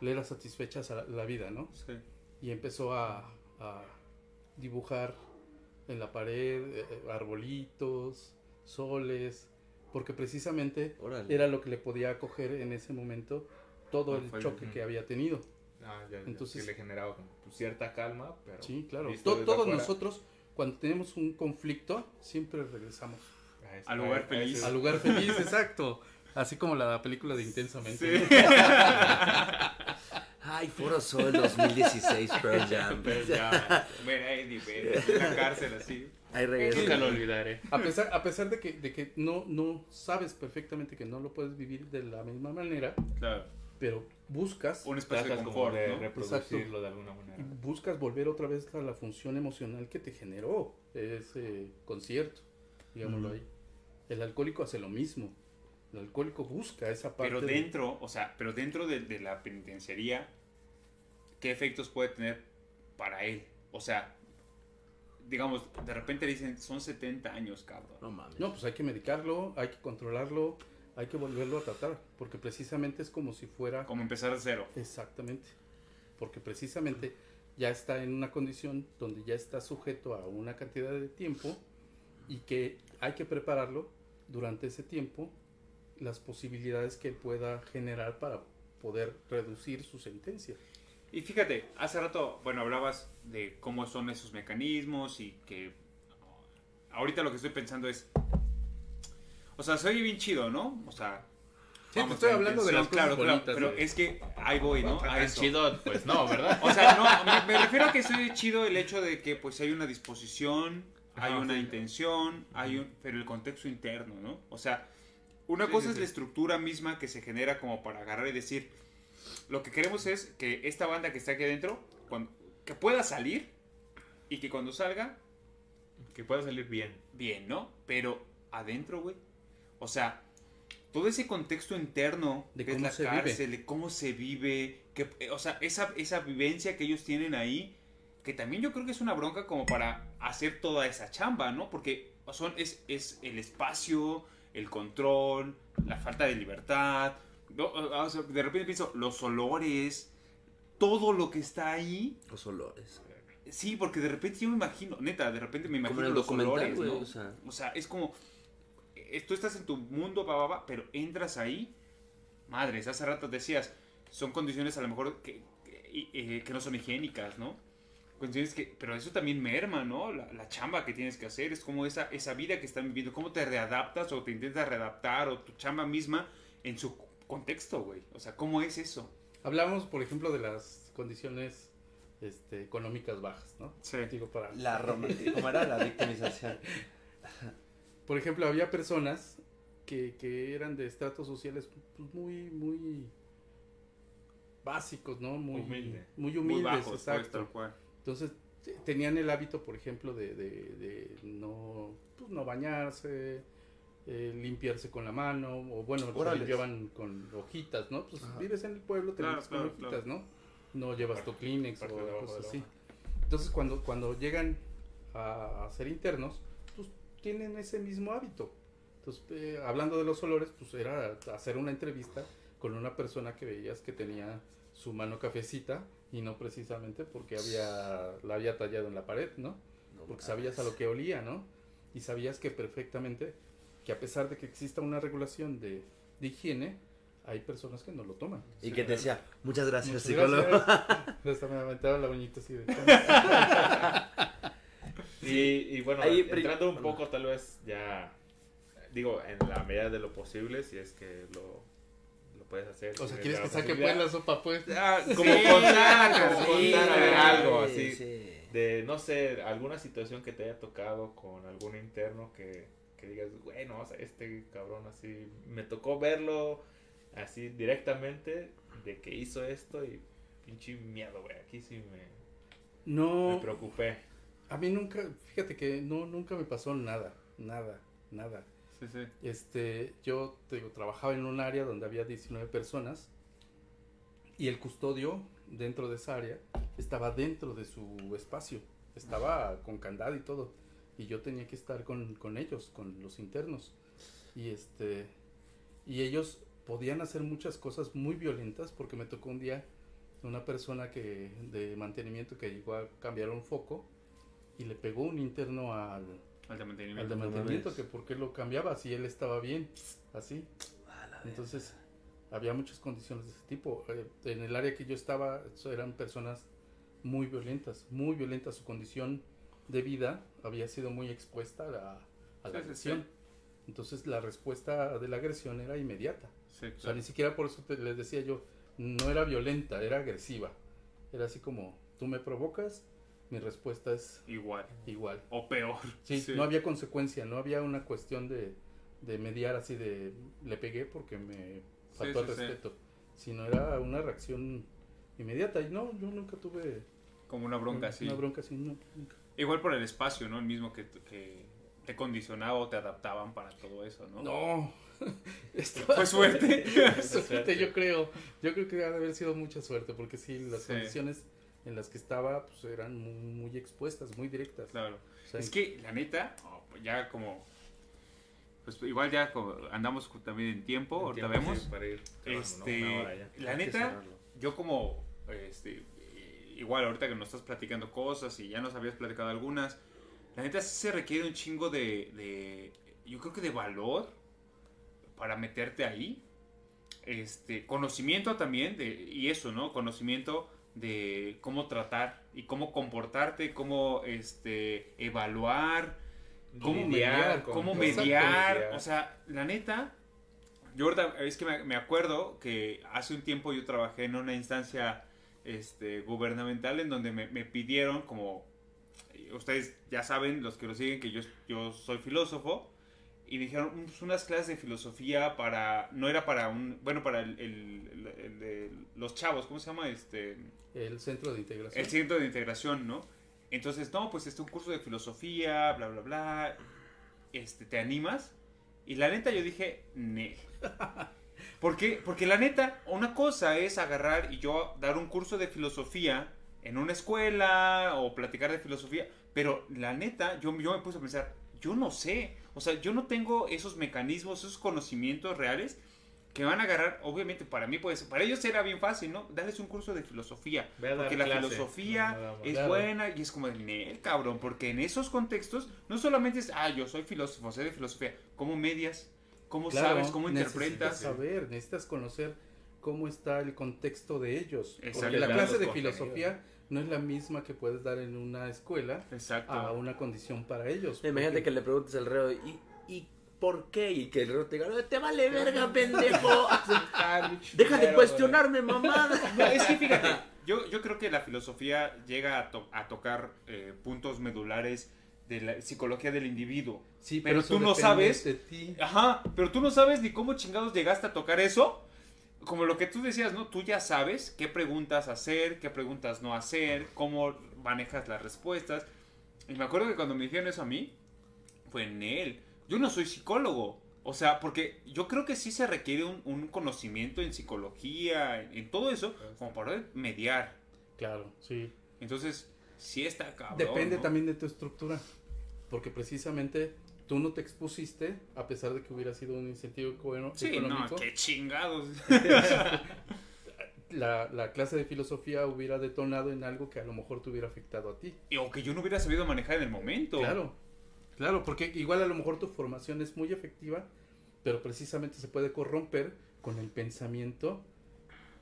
Speaker 4: le era satisfecha la, la vida, ¿no?
Speaker 2: Sí.
Speaker 4: Y empezó a, a dibujar en la pared eh, arbolitos, soles, porque precisamente
Speaker 3: Órale.
Speaker 4: era lo que le podía acoger en ese momento todo
Speaker 2: Ah,
Speaker 4: el choque que había tenido.
Speaker 1: Ah, ya, ya,
Speaker 4: Entonces-
Speaker 1: que le generaba pues, cierta calma, pero.
Speaker 4: Sí, claro. To- todos
Speaker 1: afuera,
Speaker 4: nosotros, cuando tenemos un conflicto, siempre regresamos
Speaker 1: a ese-
Speaker 2: Al lugar feliz.
Speaker 4: al lugar feliz, exacto. Así como la película de Intensamente.
Speaker 2: Sí.
Speaker 3: Ay, Foro Sol 2016 Pearl Jam.
Speaker 1: Pero ya,
Speaker 2: Ver a Eddie, ver en la cárcel así.
Speaker 3: Ahí regreso.
Speaker 1: nunca lo olvidaré.
Speaker 4: A pesar, a pesar de que, de que no, no sabes perfectamente que no lo puedes vivir de la misma manera,
Speaker 2: Claro.
Speaker 4: pero buscas,
Speaker 2: Un espacio de confort,
Speaker 1: de
Speaker 2: ¿no?
Speaker 1: reproducirlo de alguna manera.
Speaker 4: buscas volver otra vez a la función emocional que te generó ese concierto, digámoslo
Speaker 3: Ujú.
Speaker 4: ahí. El alcohólico hace lo mismo. El alcohólico busca esa parte.
Speaker 2: Pero
Speaker 4: de-
Speaker 2: dentro, o sea, pero dentro de, de la penitenciaría, ¿qué efectos puede tener para él? O sea, digamos, de repente dicen, son 70 años, cabrón.
Speaker 3: No mames.
Speaker 4: No, pues hay que medicarlo, hay que controlarlo, hay que volverlo a tratar, porque precisamente es como si fuera
Speaker 2: Como empezar de cero.
Speaker 4: exactamente, porque precisamente ya está en una condición donde ya está sujeto a una cantidad de tiempo y que hay que prepararlo durante ese tiempo las posibilidades que pueda generar para poder reducir su sentencia.
Speaker 2: Y fíjate, hace rato, bueno, hablabas de cómo son esos mecanismos y que ahorita lo que estoy pensando es, o sea, se oye bien chido, ¿no? O sea,
Speaker 4: Sí, te estoy
Speaker 2: la
Speaker 4: hablando de las cosas
Speaker 2: claro, pero es que ahí voy, ¿no? A
Speaker 1: Tan
Speaker 2: eso.
Speaker 1: chido, pues no, ¿verdad?
Speaker 2: O sea, no, me, me refiero a que soy chido el hecho de que pues hay una disposición, hay
Speaker 1: Ajá,
Speaker 2: una
Speaker 1: sí.
Speaker 2: intención, hay un, pero el contexto interno, ¿no? O sea, una
Speaker 1: Sí,
Speaker 2: cosa
Speaker 1: sí,
Speaker 2: es
Speaker 1: sí.
Speaker 2: la estructura misma que se genera como para agarrar y decir, lo que queremos es que esta banda que está aquí adentro, cuando, que pueda salir y que cuando salga,
Speaker 1: Que pueda salir bien.
Speaker 2: bien, ¿no? Pero adentro, güey, o sea, todo ese contexto interno
Speaker 4: De
Speaker 2: que es
Speaker 4: cómo
Speaker 2: la
Speaker 4: se vive.
Speaker 2: cárcel, de cómo se vive, que, eh, o sea, esa, esa vivencia que ellos tienen ahí, que también yo creo que es una bronca como para hacer toda esa chamba, ¿no? Porque son, es, es el espacio, el control, la falta de libertad, de repente pienso, los olores, todo lo que está ahí,
Speaker 3: Los olores.
Speaker 2: sí, porque de repente yo me imagino, neta, de repente me imagino los olores,
Speaker 3: güey.
Speaker 2: ¿no?
Speaker 3: O sea,
Speaker 2: O sea, es como. eh, Tú estás en tu mundo, pa, pero entras ahí. Madres, hace rato decías, son condiciones a lo mejor que, que, eh, que no son higiénicas, ¿no? Condiciones que. Pero eso también merma, ¿no? La, la chamba que tienes que hacer. Es como esa, esa vida que están viviendo. ¿Cómo te readaptas o te intentas readaptar o tu chamba misma en su contexto, güey? O sea, ¿cómo es eso?
Speaker 4: Hablamos, por ejemplo, de las condiciones este, económicas bajas, ¿no?
Speaker 2: Sí.
Speaker 4: Digo, para,
Speaker 3: la ¿Cómo era la victimización?
Speaker 4: Por ejemplo, había personas que, que eran de estratos sociales pues, muy, muy básicos, ¿no? Muy
Speaker 1: Humilde.
Speaker 4: Muy humildes,
Speaker 2: Muy bajos, pues,
Speaker 4: exacto.
Speaker 2: cual.
Speaker 4: Entonces, te- tenían el hábito, por ejemplo, de, de- de no, pues, no bañarse, eh, limpiarse con la mano, o bueno, se limpiaban con hojitas, ¿no? Pues
Speaker 3: Ajá.
Speaker 4: vives en el pueblo, te
Speaker 2: Claro,
Speaker 4: limpias con
Speaker 2: claro,
Speaker 4: hojitas, ¿no? No llevas tu Kleenex o cosas así. Entonces, cuando, cuando llegan a, a ser internos, pues tienen ese mismo hábito. Entonces, eh, hablando de los olores, pues era hacer una entrevista con una persona que veías que tenía su mano cafecita y no precisamente porque había la había tallado en la pared, ¿no? porque sabías a lo que olía, ¿no? Y sabías que perfectamente, que a pesar de que exista una regulación de, de higiene, hay personas que no lo toman.
Speaker 3: Y que te decía, muchas gracias,
Speaker 4: Muchas
Speaker 3: psicólogo.
Speaker 4: gracias. Hasta me aventaron la uñita así de...
Speaker 1: Y, y bueno,
Speaker 3: Ahí
Speaker 1: entrando un poco tal vez ya, digo, en la medida de lo posible, si es que lo, lo puedes hacer.
Speaker 4: O sea, ¿quieres que saque pues la sopa pues?
Speaker 1: Ah, como
Speaker 2: Sí,
Speaker 1: contar, como
Speaker 2: sí,
Speaker 1: contar a ver, algo así.
Speaker 3: sí.
Speaker 1: De, no sé, alguna situación que te haya tocado con algún interno que, que digas, bueno, o sea, este cabrón así, me tocó verlo así directamente de que hizo esto y pinche miedo, güey, aquí sí me, me
Speaker 4: No,
Speaker 1: preocupé.
Speaker 4: a mí nunca, fíjate que no, nunca me pasó nada, nada, nada.
Speaker 2: Sí, sí.
Speaker 4: Este, yo te digo, trabajaba en un área donde había 19 personas y el custodio dentro de esa área estaba dentro de su espacio, estaba con candado y todo y yo tenía que estar con, con ellos, con los internos y este y ellos podían hacer muchas cosas muy violentas porque me tocó un día una persona que de mantenimiento que llegó a cambiar un foco y le pegó un interno al,
Speaker 2: Al de
Speaker 4: al
Speaker 2: mantenimiento.
Speaker 4: de
Speaker 3: no
Speaker 4: mantenimiento, que por qué lo cambiaba si él estaba bien, así. Entonces, había muchas condiciones de ese tipo. Eh, en el área que yo estaba, eran personas muy violentas, muy violentas. Su condición de vida había sido muy expuesta a la, a la
Speaker 2: Sí, sí,
Speaker 4: agresión.
Speaker 2: sí.
Speaker 4: Entonces, la respuesta de la agresión era inmediata.
Speaker 2: Sí,
Speaker 4: O sea,
Speaker 2: claro.
Speaker 4: ni siquiera por eso te- les decía yo, no era violenta, era agresiva. Era así como, tú me provocas, mi respuesta es
Speaker 2: Igual.
Speaker 4: igual.
Speaker 2: O peor.
Speaker 4: Sí, no había consecuencia, no había una cuestión de, de mediar así de le pegué porque me faltó
Speaker 2: sí,
Speaker 4: el
Speaker 2: sí.
Speaker 4: respeto, sino era una reacción inmediata. Y no, yo nunca tuve
Speaker 2: Como una bronca así.
Speaker 4: una bronca así, no, nunca.
Speaker 2: Igual por el espacio, ¿no? El mismo que, que te condicionaba o te adaptaban para todo eso, ¿no?
Speaker 4: No, Esto-
Speaker 2: Fue suerte.
Speaker 4: suerte, yo creo. Yo creo que ha de haber sido mucha suerte, porque sí, las
Speaker 2: Sí.
Speaker 4: condiciones en las que estaba pues, eran muy, muy expuestas, muy directas.
Speaker 2: Claro.
Speaker 4: O sea,
Speaker 2: Es que, la neta, oh, pues ya como. Pues igual ya como andamos también en tiempo, ahorita vemos.
Speaker 1: sí, para ir.
Speaker 2: Este,
Speaker 1: Una hora ya.
Speaker 2: la neta, yo como, este, igual ahorita que nos estás platicando cosas y ya nos habías platicado algunas, la neta sí se requiere un chingo de, de yo creo que de valor para meterte ahí, este, conocimiento también de, y eso, ¿no? Conocimiento de cómo tratar y cómo comportarte, cómo, este, evaluar, cómo
Speaker 4: mediar,
Speaker 2: cómo mediar, o sea, la neta, yo ahorita es que me acuerdo que hace un tiempo yo trabajé en una instancia este, gubernamental en donde me, me pidieron como, ustedes ya saben, los que lo siguen, que yo, yo soy filósofo, y me dijeron "Mm, pues, unas clases de filosofía para, no era para un, bueno, para el, el- el- el de los chavos, ¿cómo se llama? Este,
Speaker 4: el centro de integración.
Speaker 2: el centro de integración, ¿no? Entonces, no, pues este un curso de filosofía, bla, bla, bla. Este, ¿te animas? Y la neta yo dije, ne. ¿Por qué? Porque la neta, una cosa es agarrar y yo dar un curso de filosofía en una escuela o platicar de filosofía, pero la neta, yo, yo me puse a pensar, yo no sé, o sea, yo no tengo esos mecanismos, esos conocimientos reales que van a agarrar, obviamente para mí puede ser, para ellos era bien fácil, ¿no? Darles un curso de filosofía, porque la
Speaker 1: clase,
Speaker 2: filosofía
Speaker 1: no nada más.
Speaker 2: es buena y es como el cabrón, porque en esos contextos no solamente es, ah, yo soy filósofo, sé de filosofía, ¿cómo medias? ¿Cómo
Speaker 4: Claro,
Speaker 2: sabes? ¿Cómo
Speaker 4: necesitas
Speaker 2: interpretas?
Speaker 4: saber, necesitas conocer cómo está el contexto de ellos. Porque la clase de filosofía no es la misma que puedes dar en una escuela
Speaker 2: Exacto.
Speaker 4: a una condición para ellos.
Speaker 3: Imagínate
Speaker 4: porque-
Speaker 3: que le preguntes al reo, ¿y, ¿y por qué? Y que el reo te diga, "No, te vale verga, pendejo. Deja de cuestionarme, mamada.
Speaker 2: No, es que fíjate, yo, yo creo que la filosofía llega a, to- a tocar eh, puntos medulares de la psicología del individuo.
Speaker 4: Sí,
Speaker 2: pero tú no sabes.
Speaker 4: de ti.
Speaker 2: Ajá, pero tú no sabes ni cómo chingados llegaste a tocar eso. Como lo que tú decías, ¿no? Tú ya sabes qué preguntas hacer, qué preguntas no hacer, cómo manejas las respuestas. Y me acuerdo que cuando me dijeron eso a mí, fue en él. Yo no soy psicólogo. O sea, porque yo creo que sí se requiere un, un conocimiento en psicología, en, en todo eso, como para mediar.
Speaker 4: Claro, sí.
Speaker 2: Entonces, sí está cabrón.
Speaker 4: Depende
Speaker 2: ¿no?
Speaker 4: también de tu estructura. Porque precisamente tú no te expusiste, a pesar de que hubiera sido un incentivo econo-
Speaker 2: Sí, no,
Speaker 4: económico.
Speaker 2: qué chingados.
Speaker 4: la, la clase de filosofía hubiera detonado en algo que a lo mejor te hubiera afectado a ti.
Speaker 2: Y- O que yo no hubiera sabido manejar en el momento.
Speaker 4: Claro, claro, porque igual a lo mejor tu formación es muy efectiva, pero precisamente se puede corromper con el pensamiento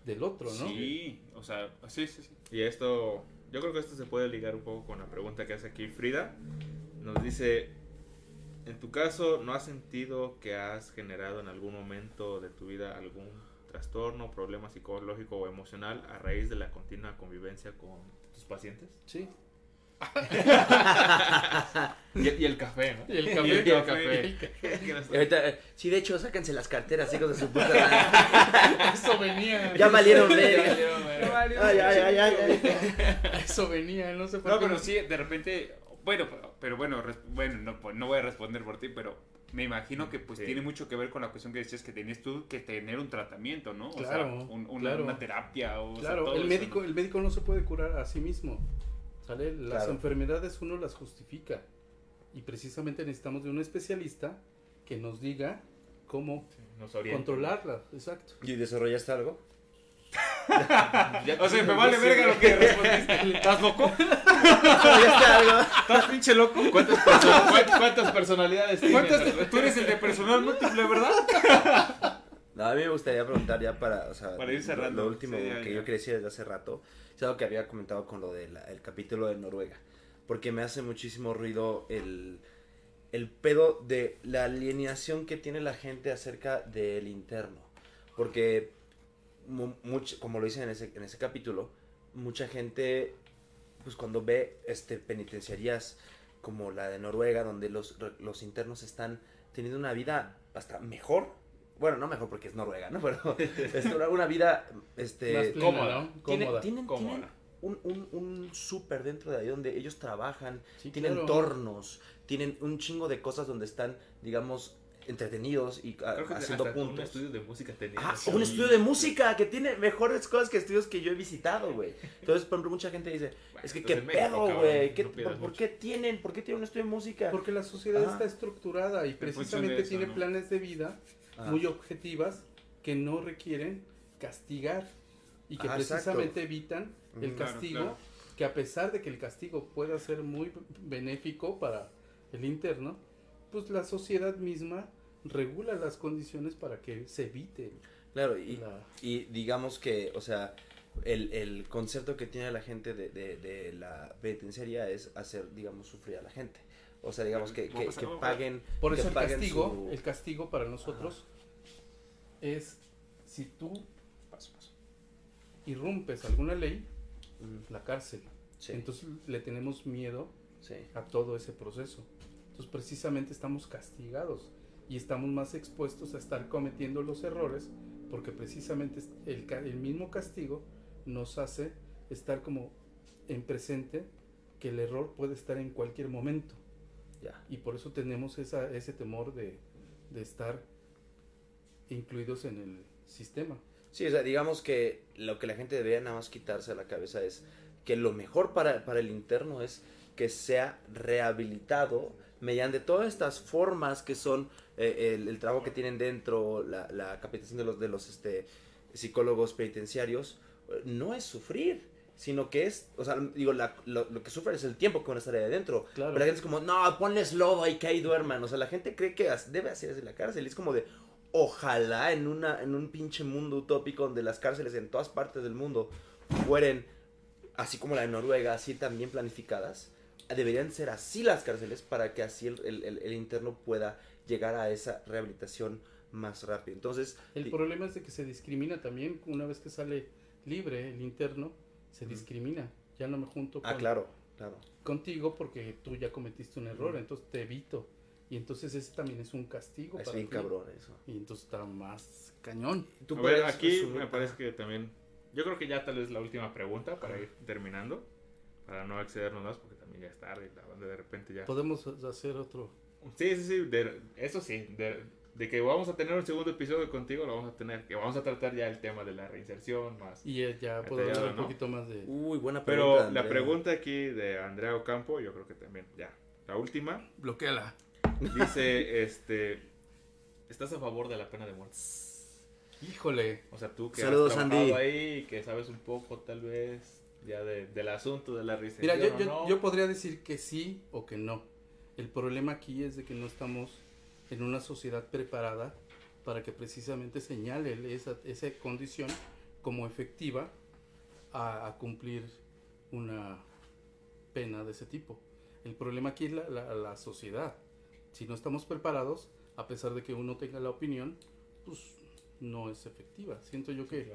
Speaker 4: del otro, ¿no?
Speaker 2: Sí, o sea, sí, sí, sí.
Speaker 1: Y esto, yo creo que esto se puede ligar un poco con la pregunta que hace aquí Frida. Nos dice, en tu caso, ¿no has sentido que has generado en algún momento de tu vida algún trastorno, problema psicológico o emocional a raíz de la continua convivencia con tus pacientes?
Speaker 4: Sí.
Speaker 1: Y, y el café, ¿no?
Speaker 4: Y el
Speaker 1: Y
Speaker 4: café.
Speaker 1: el
Speaker 4: y el
Speaker 1: café.
Speaker 4: café.
Speaker 3: Y ahorita, sí, de hecho, sáquense las carteras, hijos de su puta madre.
Speaker 4: Eso venía.
Speaker 3: Ya valieron
Speaker 1: Ya
Speaker 3: verga.
Speaker 1: valieron, verga.
Speaker 3: Ay, ay, ay, ay, ay.
Speaker 4: Eso venía, no sé por
Speaker 2: No,
Speaker 4: qué.
Speaker 2: pero sí, de repente, bueno, pero, bueno, bueno, no, pues, no voy a responder por ti, pero me imagino que pues
Speaker 1: Sí.
Speaker 2: tiene mucho que ver con la cuestión que decías que tenías tú que tener un tratamiento, ¿no? O
Speaker 4: Claro,
Speaker 2: sea, un- una,
Speaker 4: claro.
Speaker 2: una terapia o o sea,
Speaker 4: Claro,
Speaker 2: todo
Speaker 4: el
Speaker 2: eso,
Speaker 4: médico,
Speaker 2: ¿no?
Speaker 4: el médico no se puede curar a sí mismo. ¿Sale? Las
Speaker 3: Claro.
Speaker 4: enfermedades uno las justifica. Y precisamente necesitamos de un especialista que nos diga cómo
Speaker 1: Nos orienta.
Speaker 4: controlarlas. Exacto.
Speaker 3: ¿Y desarrollaste algo?
Speaker 1: Ya
Speaker 2: O sea,
Speaker 1: te-
Speaker 2: me vale
Speaker 1: sí,
Speaker 2: verga lo que respondiste. ¿Estás loco?
Speaker 3: ¿Desarrollaste algo?
Speaker 2: ¿Estás pinche loco?
Speaker 1: ¿Cuántas, perso- cuán- cuántas personalidades tienes?
Speaker 2: ¿Cuántas- Tú eres el de personal múltiple, ¿verdad?
Speaker 3: No, a mí me gustaría preguntar ya para, o sea,
Speaker 2: Para ir cerrando.
Speaker 3: Lo último
Speaker 2: Sí,
Speaker 3: que
Speaker 2: ya.
Speaker 3: yo decir desde hace rato, es algo que había comentado con lo del el capítulo de Noruega, porque me hace muchísimo ruido el, el pedo de la alienación que tiene la gente acerca del interno, porque mu- much- como lo dicen en ese, en ese capítulo, mucha gente, pues cuando ve este penitenciarías como la de Noruega, donde los, los internos están teniendo una vida hasta mejor. Bueno, no mejor porque es Noruega, ¿no? Pero es una, vida este,
Speaker 4: Más plena,
Speaker 1: cómoda.
Speaker 4: ¿no? Cómoda.
Speaker 3: tienen,
Speaker 1: Cómoda.
Speaker 3: tienen un, un, un súper dentro de ahí donde ellos trabajan,
Speaker 4: Sí,
Speaker 3: tienen
Speaker 4: claro.
Speaker 3: tornos, tienen un chingo de cosas donde están, digamos, entretenidos y a-
Speaker 1: Creo que
Speaker 3: haciendo
Speaker 1: hasta un
Speaker 3: puntos.
Speaker 1: estudio de música tenía.
Speaker 3: Ah, un estudio de música que tiene mejores cosas que estudios que yo he visitado, güey. Entonces, por ejemplo, mucha gente dice,
Speaker 1: Bueno,
Speaker 3: es que qué pedo, güey. ¿Qué-
Speaker 1: no
Speaker 3: por,
Speaker 1: mucho.
Speaker 3: qué tienen? ¿Por qué tienen un estudio de música?
Speaker 4: Porque la sociedad
Speaker 3: Ah.
Speaker 4: está estructurada y
Speaker 2: función
Speaker 4: precisamente
Speaker 2: eso,
Speaker 4: tiene
Speaker 2: ¿no?
Speaker 4: planes de vida Muy objetivas que no requieren castigar y que
Speaker 3: Ah, exacto.
Speaker 4: precisamente evitan el.
Speaker 2: Claro,
Speaker 4: castigo,
Speaker 2: claro.
Speaker 4: que a pesar de que el castigo pueda ser muy benéfico para el interno, pues la sociedad misma regula las condiciones para que se evite
Speaker 3: Claro, y,
Speaker 4: la...
Speaker 3: y digamos que, o sea, el, el concepto que tiene la gente de, de, de la penitenciaria es hacer, digamos, sufrir a la gente. O sea, digamos que, que, paguen.
Speaker 4: Por
Speaker 3: que
Speaker 4: eso el
Speaker 3: paguen
Speaker 4: castigo,
Speaker 3: su-
Speaker 4: el castigo para nosotros es si tú
Speaker 2: Paso, paso.
Speaker 4: irrumpes alguna ley,
Speaker 3: Mm,
Speaker 4: la cárcel.
Speaker 3: Sí,
Speaker 4: Entonces le tenemos miedo
Speaker 3: sí.
Speaker 4: a todo ese proceso. Entonces precisamente estamos castigados y estamos más expuestos a estar cometiendo los errores porque precisamente el, el mismo castigo nos hace estar como en presente que el error puede estar en cualquier momento
Speaker 3: Ya.
Speaker 4: y por eso tenemos esa, ese temor de, de estar incluidos en el sistema.
Speaker 3: Sí, o sea, digamos que lo que la gente debería nada más quitarse de la cabeza es que lo mejor para, para el interno es que sea rehabilitado mediante todas estas formas que son eh, el, el trabajo que tienen dentro, la, la capacitación de los, de los este, psicólogos penitenciarios, eh, no es sufrir, sino que es, o sea, digo, la- lo, lo que sufre es el tiempo que van a estar ahí adentro.
Speaker 4: Claro.
Speaker 3: Pero la gente es como, no, ponles lodo y que ahí duerman. O sea, la gente cree que debe hacerse en la cárcel. Y es como de, ojalá en, una, en un pinche mundo utópico donde las cárceles en todas partes del mundo fueren, así como la de Noruega, así también planificadas. Deberían ser así las cárceles para que así el, el- el- el interno pueda llegar a esa rehabilitación más rápido. Entonces,
Speaker 4: El problema es de que se discrimina también una vez que sale libre el interno, se discrimina. Ya no me junto
Speaker 3: ah,
Speaker 4: con-
Speaker 3: claro, claro.
Speaker 4: contigo porque tú ya cometiste un error, entonces te evito. Y entonces ese también es un castigo
Speaker 3: Es
Speaker 4: para
Speaker 3: bien
Speaker 4: ti.
Speaker 3: cabrón eso.
Speaker 4: Y entonces está más cañón.
Speaker 3: ¿Tú
Speaker 1: A ver, aquí
Speaker 3: resumir?
Speaker 1: me parece que también. Yo creo que ya tal vez la última pregunta para ir terminando. Para no excedernos más, porque también ya es tarde. La banda de repente ya.
Speaker 4: Podemos hacer otro.
Speaker 1: Sí, sí, sí. de- eso sí. De, de que vamos a tener un segundo episodio contigo, lo vamos a tener. Que vamos a tratar ya el tema de la reinserción más.
Speaker 4: Y ya puedo
Speaker 1: Detallado,
Speaker 4: hablar un
Speaker 1: ¿no?
Speaker 4: poquito más de...
Speaker 3: Uy, buena
Speaker 1: Pero
Speaker 3: pregunta.
Speaker 1: la
Speaker 3: Andrea.
Speaker 1: pregunta aquí de Andrea Ocampo, yo creo que también ya. La última.
Speaker 4: Bloqueala.
Speaker 1: Dice, este. ¿Estás a favor de la pena de muerte?
Speaker 4: Híjole.
Speaker 1: O sea, tú que
Speaker 3: Saludos,
Speaker 1: has trabajado
Speaker 3: Andy.
Speaker 1: ahí que sabes un poco tal vez ya de- del asunto de la risa.
Speaker 4: Mira, yo, yo, yo podría decir que sí o que no. El problema aquí es de que no estamos en una sociedad preparada para que precisamente señale esa, esa condición como efectiva a, a cumplir una pena de ese tipo. El problema aquí es la, la- la sociedad. Si no estamos preparados, a pesar de que uno tenga la opinión, pues no es efectiva. Siento yo que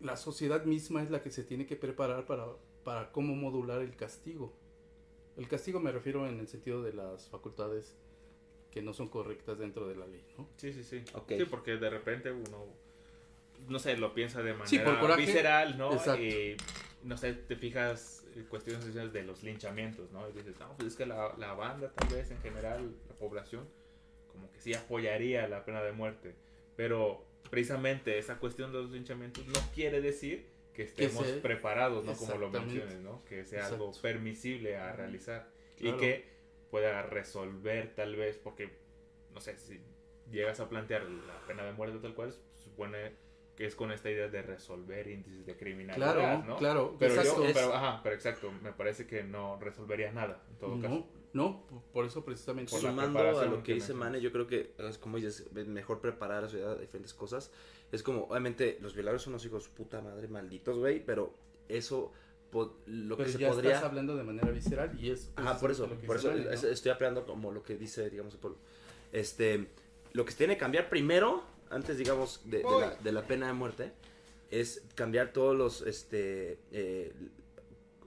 Speaker 4: la sociedad misma es la que se tiene que preparar para, para cómo modular el castigo. El castigo me refiero en el sentido de las facultades que no son correctas dentro de la ley, ¿no?
Speaker 1: Sí, sí, sí. Sí, porque de repente uno, no sé, lo piensa de manera
Speaker 4: Sí, por coraje.
Speaker 1: visceral, ¿no?
Speaker 4: Exacto.
Speaker 1: Y, no sé, te fijas cuestiones sociales de los linchamientos, ¿no? Y dices, no, pues es que la, la banda, tal vez, en general, la población, como que sí apoyaría la pena de muerte. Pero precisamente esa cuestión de los linchamientos no quiere decir que estemos preparados, ¿no? Como lo menciones, ¿no? Que sea algo permisible a realizar.
Speaker 4: Claro.
Speaker 1: Y que pueda resolver tal vez, porque, no sé, si llegas a plantear la pena de muerte tal cual, supone que es con esta idea de resolver índices de criminalidad,
Speaker 4: Claro,
Speaker 1: ¿no?
Speaker 4: claro.
Speaker 1: Pero
Speaker 4: exacto.
Speaker 1: yo,
Speaker 3: Es-
Speaker 1: pero, ajá, pero exacto, me parece que no resolvería nada, en todo caso.
Speaker 4: no, no, p- por eso precisamente.
Speaker 1: Por
Speaker 3: Sumando a lo que
Speaker 1: que
Speaker 3: dice. Mane, yo creo que, es como dices, es mejor preparar a la sociedad a diferentes cosas. Es como, obviamente, los violadores son los hijos puta madre malditos, güey, pero eso, po- lo
Speaker 4: pero
Speaker 3: que se
Speaker 4: ya
Speaker 3: podría...
Speaker 4: estás hablando de manera visceral y es...
Speaker 3: Ajá, por eso, por eso
Speaker 4: ¿no?
Speaker 3: estoy apelando como lo que dice, digamos, el pueblo. Este, lo que se tiene que cambiar primero, antes, digamos, de, de la, de la pena de muerte, es cambiar todos los, este, eh,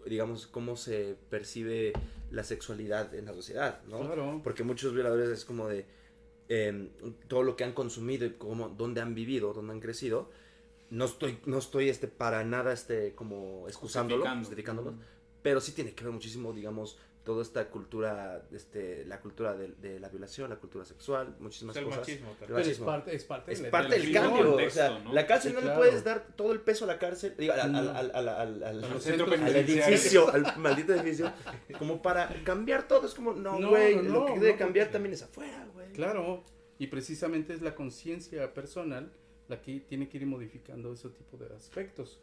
Speaker 3: digamos, cómo se percibe la sexualidad en la sociedad, ¿no?
Speaker 4: Claro.
Speaker 3: Porque muchos violadores es como de eh, todo lo que han consumido y cómo, dónde han vivido, dónde han crecido. No estoy, no estoy este, para nada este, como excusándolo, justificándolo, pero sí tiene que ver muchísimo, digamos, toda esta cultura, este, la cultura de, de la violación, la cultura sexual, muchísimas
Speaker 1: Es el
Speaker 3: cosas.
Speaker 1: machismo,
Speaker 3: El.
Speaker 4: Pero es
Speaker 3: machismo.
Speaker 4: parte, es parte,
Speaker 3: Es
Speaker 4: de
Speaker 3: parte del cambio.
Speaker 2: contexto,
Speaker 3: o sea,
Speaker 2: ¿no?
Speaker 3: la cárcel
Speaker 4: Sí,
Speaker 3: no
Speaker 4: claro.
Speaker 3: le puedes dar todo el peso a la cárcel, digo, al, al, al, al, al-
Speaker 4: centros
Speaker 3: edificio, al maldito edificio, como para cambiar todo. Es como, no, güey,
Speaker 4: no,
Speaker 3: lo
Speaker 4: no,
Speaker 3: que debe
Speaker 4: no,
Speaker 3: cambiar
Speaker 4: porque-
Speaker 3: también es afuera, güey.
Speaker 4: Claro, y precisamente es la conciencia personal la que tiene que ir modificando ese tipo de aspectos.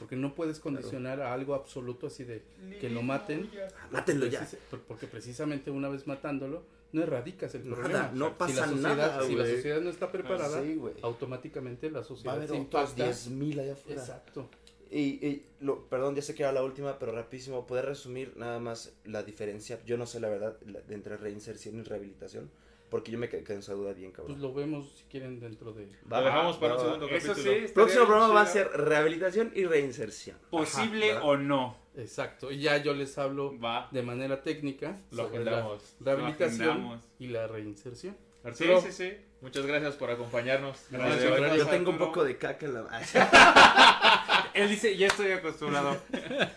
Speaker 4: Porque no puedes condicionar a algo absoluto así de que lo maten.
Speaker 3: Mátenlo ya.
Speaker 4: Porque precisamente una vez matándolo, no erradicas el
Speaker 3: Nada,
Speaker 4: problema.
Speaker 3: no
Speaker 4: si
Speaker 3: pasa
Speaker 4: la sociedad,
Speaker 3: nada,
Speaker 4: Si la sociedad no está preparada,
Speaker 3: Sí, güey.
Speaker 4: automáticamente la
Speaker 3: Va a
Speaker 4: sociedad
Speaker 3: haber
Speaker 4: se
Speaker 3: otros
Speaker 4: impacta.
Speaker 3: 10.000 allá afuera.
Speaker 4: Exacto.
Speaker 3: Y, y lo, perdón, ya sé que era la última, pero rapidísimo, ¿poder resumir nada más la diferencia? Yo no sé la verdad la- de entre reinserción y rehabilitación, porque yo me quedé en esa duda bien,
Speaker 4: Pues
Speaker 3: cabrón.
Speaker 4: lo vemos si quieren dentro de...
Speaker 3: Va,
Speaker 1: Lo dejamos
Speaker 3: va,
Speaker 1: para un
Speaker 3: va.
Speaker 1: segundo
Speaker 2: Eso sí.
Speaker 1: capítulo.
Speaker 3: Próximo programa va a ser rehabilitación y reinserción.
Speaker 2: Posible
Speaker 3: Ajá,
Speaker 2: o no.
Speaker 4: Exacto. Y ya yo les hablo
Speaker 2: Va.
Speaker 4: de manera técnica
Speaker 1: Lo
Speaker 4: sobre la rehabilitación
Speaker 2: Lo
Speaker 4: y la reinserción.
Speaker 2: Sí,
Speaker 1: Arturo,
Speaker 2: sí, sí.
Speaker 1: muchas gracias por acompañarnos.
Speaker 2: Gracias,
Speaker 1: hoy.
Speaker 2: gracias.
Speaker 3: Yo tengo un poco de caca en la...
Speaker 2: Él dice, ya estoy acostumbrado.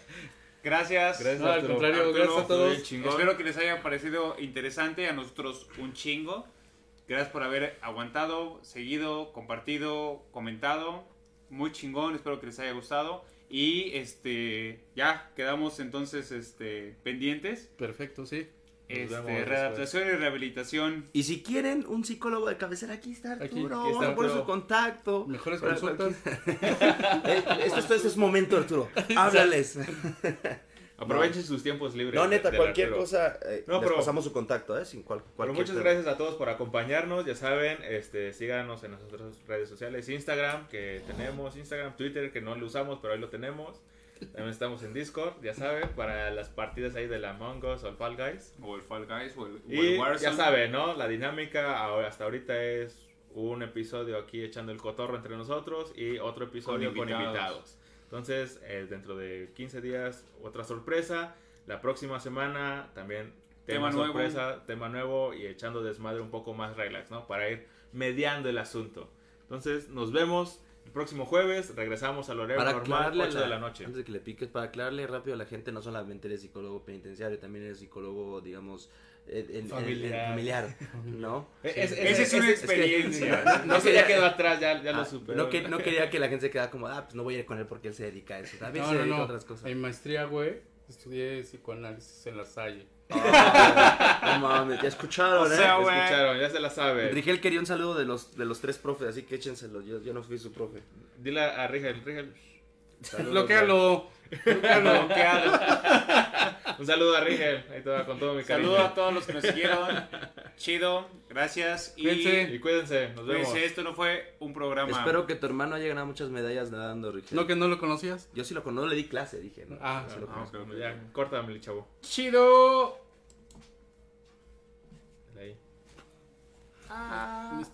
Speaker 2: Gracias.
Speaker 1: Gracias,
Speaker 4: No, al contrario,
Speaker 2: Arturo,
Speaker 4: gracias a todos.
Speaker 2: Espero que les haya parecido interesante, a nosotros un chingo. Gracias por haber aguantado, seguido, compartido, comentado. Muy chingón, espero que les haya gustado. Y este ya quedamos entonces este pendientes.
Speaker 4: Perfecto, sí.
Speaker 2: Este, readaptación y rehabilitación.
Speaker 3: Y si quieren un psicólogo de cabecera, aquí está Arturo.
Speaker 4: Aquí,
Speaker 1: aquí está Arturo.
Speaker 3: su contacto.
Speaker 4: Mejores
Speaker 3: Para
Speaker 4: consultas.
Speaker 3: Eh, esto, esto, esto es momento, Arturo. Háblales.
Speaker 1: Aprovechen sus tiempos libres.
Speaker 3: No,
Speaker 1: de-
Speaker 3: neta, cualquier
Speaker 1: Arturo.
Speaker 3: cosa, eh,
Speaker 1: No,
Speaker 3: les
Speaker 1: pero-
Speaker 3: pasamos su contacto, ¿eh? Sin cual, cualquier
Speaker 1: muchas
Speaker 3: tema.
Speaker 1: gracias a todos por acompañarnos. Ya saben, este, síganos en nuestras redes sociales. Instagram, que tenemos. Instagram, Twitter, que no lo usamos, pero ahí lo tenemos. También estamos en Discord, ya saben, para las partidas ahí de la Among Us o el Fall Guys.
Speaker 2: O el Fall Guys o el, o
Speaker 1: Y
Speaker 2: el Warzone.
Speaker 1: ya saben, ¿no? La dinámica ahora, hasta ahorita es un episodio aquí echando el cotorro entre nosotros y otro episodio con
Speaker 2: Con
Speaker 1: invitados.
Speaker 2: invitados.
Speaker 1: Entonces, eh, dentro de 15 días, otra sorpresa. La próxima semana también tema,
Speaker 2: Tema nuevo.
Speaker 1: sorpresa, tema nuevo y echando desmadre un poco más relax, ¿no? Para ir mediando el asunto. Entonces, nos vemos próximo jueves. Regresamos al horario
Speaker 3: Para
Speaker 1: normal,
Speaker 3: aclararle,
Speaker 1: 8
Speaker 3: a
Speaker 1: de la noche.
Speaker 3: antes de que le piques, para aclararle rápido a la gente, no solamente eres psicólogo penitenciario, también eres psicólogo, digamos, en- en-
Speaker 1: Familiar.
Speaker 3: en- familiar, ¿no?
Speaker 1: Es- es-
Speaker 2: Esa es una
Speaker 1: que-
Speaker 2: experiencia.
Speaker 1: no sé, ya quedó atrás, ya, ya
Speaker 3: Ah,
Speaker 1: lo superó.
Speaker 3: no, que, no quería que la gente se quedara como, ah, pues no voy a ir con él porque él se dedica a eso. También
Speaker 4: No,
Speaker 3: se
Speaker 4: no,
Speaker 3: dedica
Speaker 4: no.
Speaker 3: a otras cosas.
Speaker 4: En maestría, güey, estudié psicoanálisis en la Salle.
Speaker 3: No mames, ya escucharon,
Speaker 2: O sea,
Speaker 3: ¿eh?
Speaker 2: güey.
Speaker 1: Escucharon, ya se la sabe.
Speaker 3: Rigel quería un saludo de los, de los tres profes, así que échenselo. Yo, yo no fui su profe.
Speaker 1: Dile a Rigel, Rigel. Saludos,
Speaker 4: Bloquealo. Bloquealo.
Speaker 1: Un saludo a Rigel. Ahí te va con todo mi cariño.
Speaker 2: Saludos a todos los que nos siguieron. Chido, gracias. Y
Speaker 4: Cuídense.
Speaker 1: Y cuídense, nos vemos.
Speaker 2: cuídense, esto no fue un programa.
Speaker 3: Espero que tu hermano haya ganado muchas medallas nadando, Rigel.
Speaker 4: ¿No que no lo conocías?
Speaker 3: Yo sí lo conozco, no le di clase, dije. ¿no?
Speaker 4: Ah,
Speaker 3: Sí lo
Speaker 1: Ah,
Speaker 3: conozco.
Speaker 1: ok, ya, córtame, chavo.
Speaker 2: Chido.
Speaker 1: Ahí.
Speaker 4: Listo.